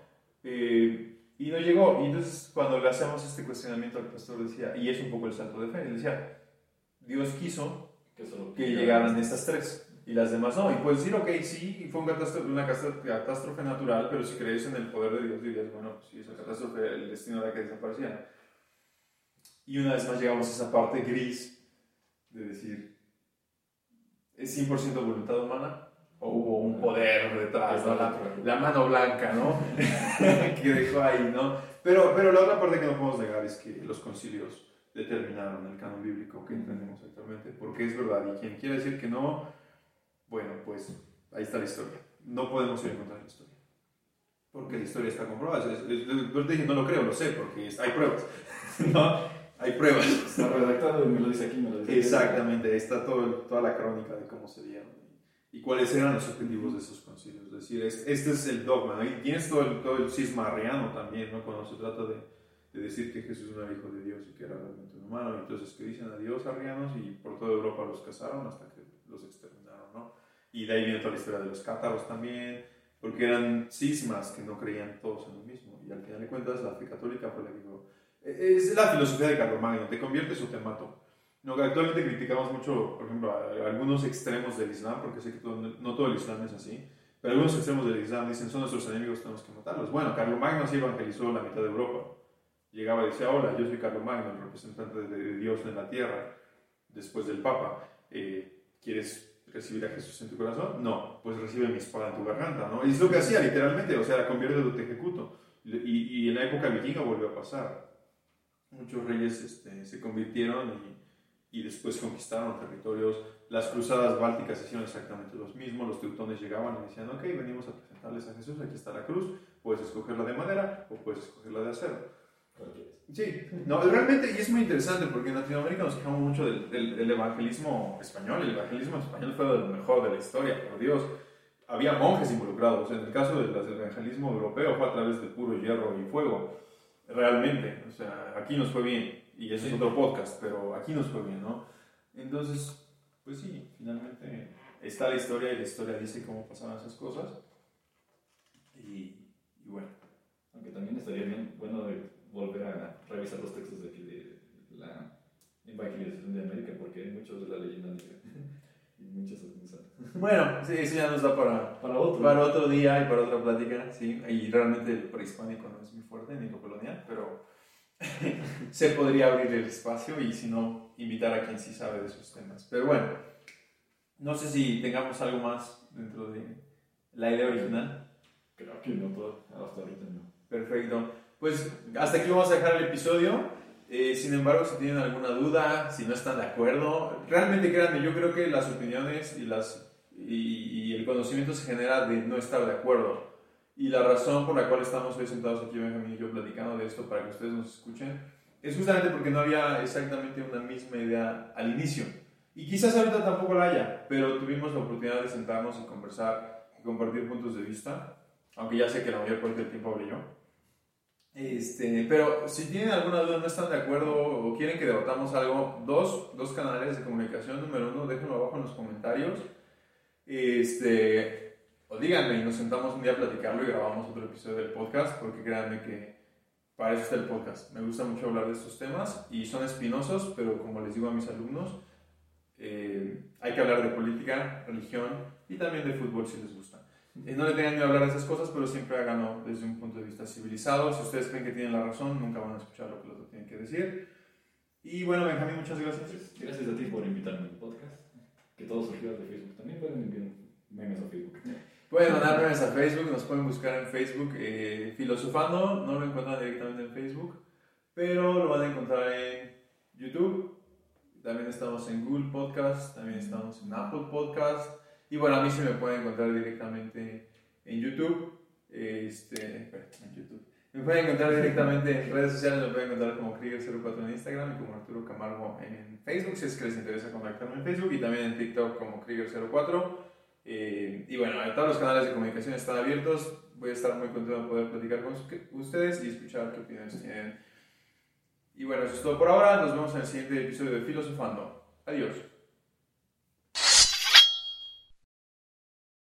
Eh, y no llegó. Y entonces cuando le hacemos este cuestionamiento al pastor decía, y es un poco el salto de fe, él decía, Dios quiso Que, que llegaran estas tres y las demás no. Y puedes decir, ok, sí, fue un catástrofe, una catástrofe natural, pero si crees en el poder de Dios dirías, bueno, pues sí, esa catástrofe, el destino era que desaparecieran. Y una vez más llegamos a esa parte gris de decir, ¿es 100% voluntad humana? ¿O hubo un poder detrás, ¿no? la, la mano blanca, ¿no? que dejó ahí, ¿no? Pero, pero la otra parte que no podemos negar es que los concilios determinaron el canon bíblico que entendemos actualmente, porque es verdad, y quien quiera decir que no, bueno, pues ahí está la historia. No podemos ir en contra de la historia. Porque la historia está comprobada. Es- es- dije, no lo creo, lo sé, porque hay pruebas. ¿No? Hay pruebas. Está redactado y me lo dice aquí, me lo dice. Exactamente, ahí está todo, toda la crónica de cómo se dieron y, cuáles eran los objetivos de esos concilios. Es decir, es- este es el dogma. ¿no? Y tienes todo el, todo el cisma arriano también, ¿no? cuando se trata de, de decir que Jesús no era hijo de Dios y que era realmente un humano. Entonces, que dicen adiós arrianos y por toda Europa los cazaron hasta que los exterminaron. Y de ahí viene toda la historia de los cátaros también, porque eran cismas que no creían todos en lo mismo. Y al final de cuentas, la fe católica fue la que dijo, es la filosofía de Carlomagno, te conviertes o te mato. No, actualmente criticamos mucho, por ejemplo, a, algunos extremos del Islam, porque sé que todo- no todo el Islam es así, pero algunos extremos del Islam dicen son nuestros enemigos, tenemos que matarlos. Bueno, Carlomagno así evangelizó la mitad de Europa. Llegaba y decía, hola, yo soy Carlomagno, el representante de Dios en la tierra, después del Papa. Eh, ¿Quieres recibir a Jesús en tu corazón? No, pues recibe mi espada en tu garganta, ¿no? Y es lo que hacía literalmente, o sea, convierte te ejecuto. Y, y en la época vikinga volvió a pasar. Muchos reyes este, se convirtieron y, y después conquistaron territorios. Las cruzadas bálticas hicieron exactamente lo mismo. Los teutones llegaban y decían, ok, venimos a presentarles a Jesús, aquí está la cruz, puedes escogerla de madera o puedes escogerla de acero. Sí, no, realmente, y es muy interesante porque en Latinoamérica nos quejamos mucho del, del- evangelismo español. El evangelismo español fue de lo mejor de la historia, por Dios. Había monjes involucrados. En el caso del, del evangelismo europeo fue a través de puro hierro y fuego. Realmente, o sea, aquí nos fue bien. Y ese es otro podcast, pero aquí nos fue bien, ¿no? Entonces, pues sí, finalmente está la historia y la historia dice cómo pasaban esas cosas. Y, y bueno. Aunque también estaría bien, bueno, de volver a revisar los textos de de la evangelización de América, porque hay muchos de la leyenda negra. Y muchas. Bueno, sí, eso ya nos da para, Para otro. para otro día y para otra plática, sí. Y realmente el prehispánico no es muy fuerte, ni lo colonial, pero se podría abrir el espacio y si no, invitar a quien sí sabe de esos temas. Pero bueno, no sé si tengamos algo más dentro de la idea original. Creo que no todo, hasta ahorita no. Perfecto. Pues hasta aquí vamos a dejar el episodio. Eh, sin embargo, si tienen alguna duda, si no están de acuerdo, realmente créanme, yo creo que las opiniones y, las, y, y el conocimiento se genera de no estar de acuerdo. Y la razón por la cual estamos hoy sentados aquí, Benjamín y yo, platicando de esto para que ustedes nos escuchen, es justamente porque no había exactamente una misma idea al inicio. Y quizás ahorita tampoco la haya, pero tuvimos la oportunidad de sentarnos y conversar y compartir puntos de vista, aunque ya sé que la mayor parte del tiempo hablé yo. Este, pero si tienen alguna duda, no están de acuerdo o quieren que debatamos algo, dos, dos canales de comunicación. Número uno, déjenlo abajo en los comentarios. Este, o díganme y nos sentamos un día a platicarlo y grabamos otro episodio del podcast, porque créanme que para eso está el podcast. Me gusta mucho hablar de estos temas y son espinosos, pero como les digo a mis alumnos, eh, hay que hablar de política, religión y también de fútbol si les gusta. Eh, no le tengan miedo a hablar de esas cosas, pero siempre háganlo desde un punto de vista civilizado. Si ustedes creen que tienen la razón, nunca van a escuchar lo que el otro tiene que decir. Y bueno, Benjamín, muchas gracias. Gracias a ti por invitarme al podcast. Que todo surgió de Facebook. También pueden enviar memes a Facebook. Pueden mandar memes a Facebook, nos pueden buscar en Facebook. Eh, Filosofando, no lo encuentran directamente en Facebook, pero lo van a encontrar en YouTube. También estamos en Google Podcast, también estamos en Apple Podcast. Y bueno, a mí se me puede encontrar directamente en YouTube. Este, en YouTube. Me pueden encontrar directamente en redes sociales, me pueden encontrar como Krieger04 en Instagram y como Arturo Camargo en Facebook, si es que les interesa contactarme en Facebook y también en TikTok como Krieger04. Eh, y bueno, todos los canales de comunicación están abiertos. Voy a estar muy contento de poder platicar con ustedes y escuchar qué opiniones tienen. Y bueno, eso es todo por ahora. Nos vemos en el siguiente episodio de Filosofando. Adiós.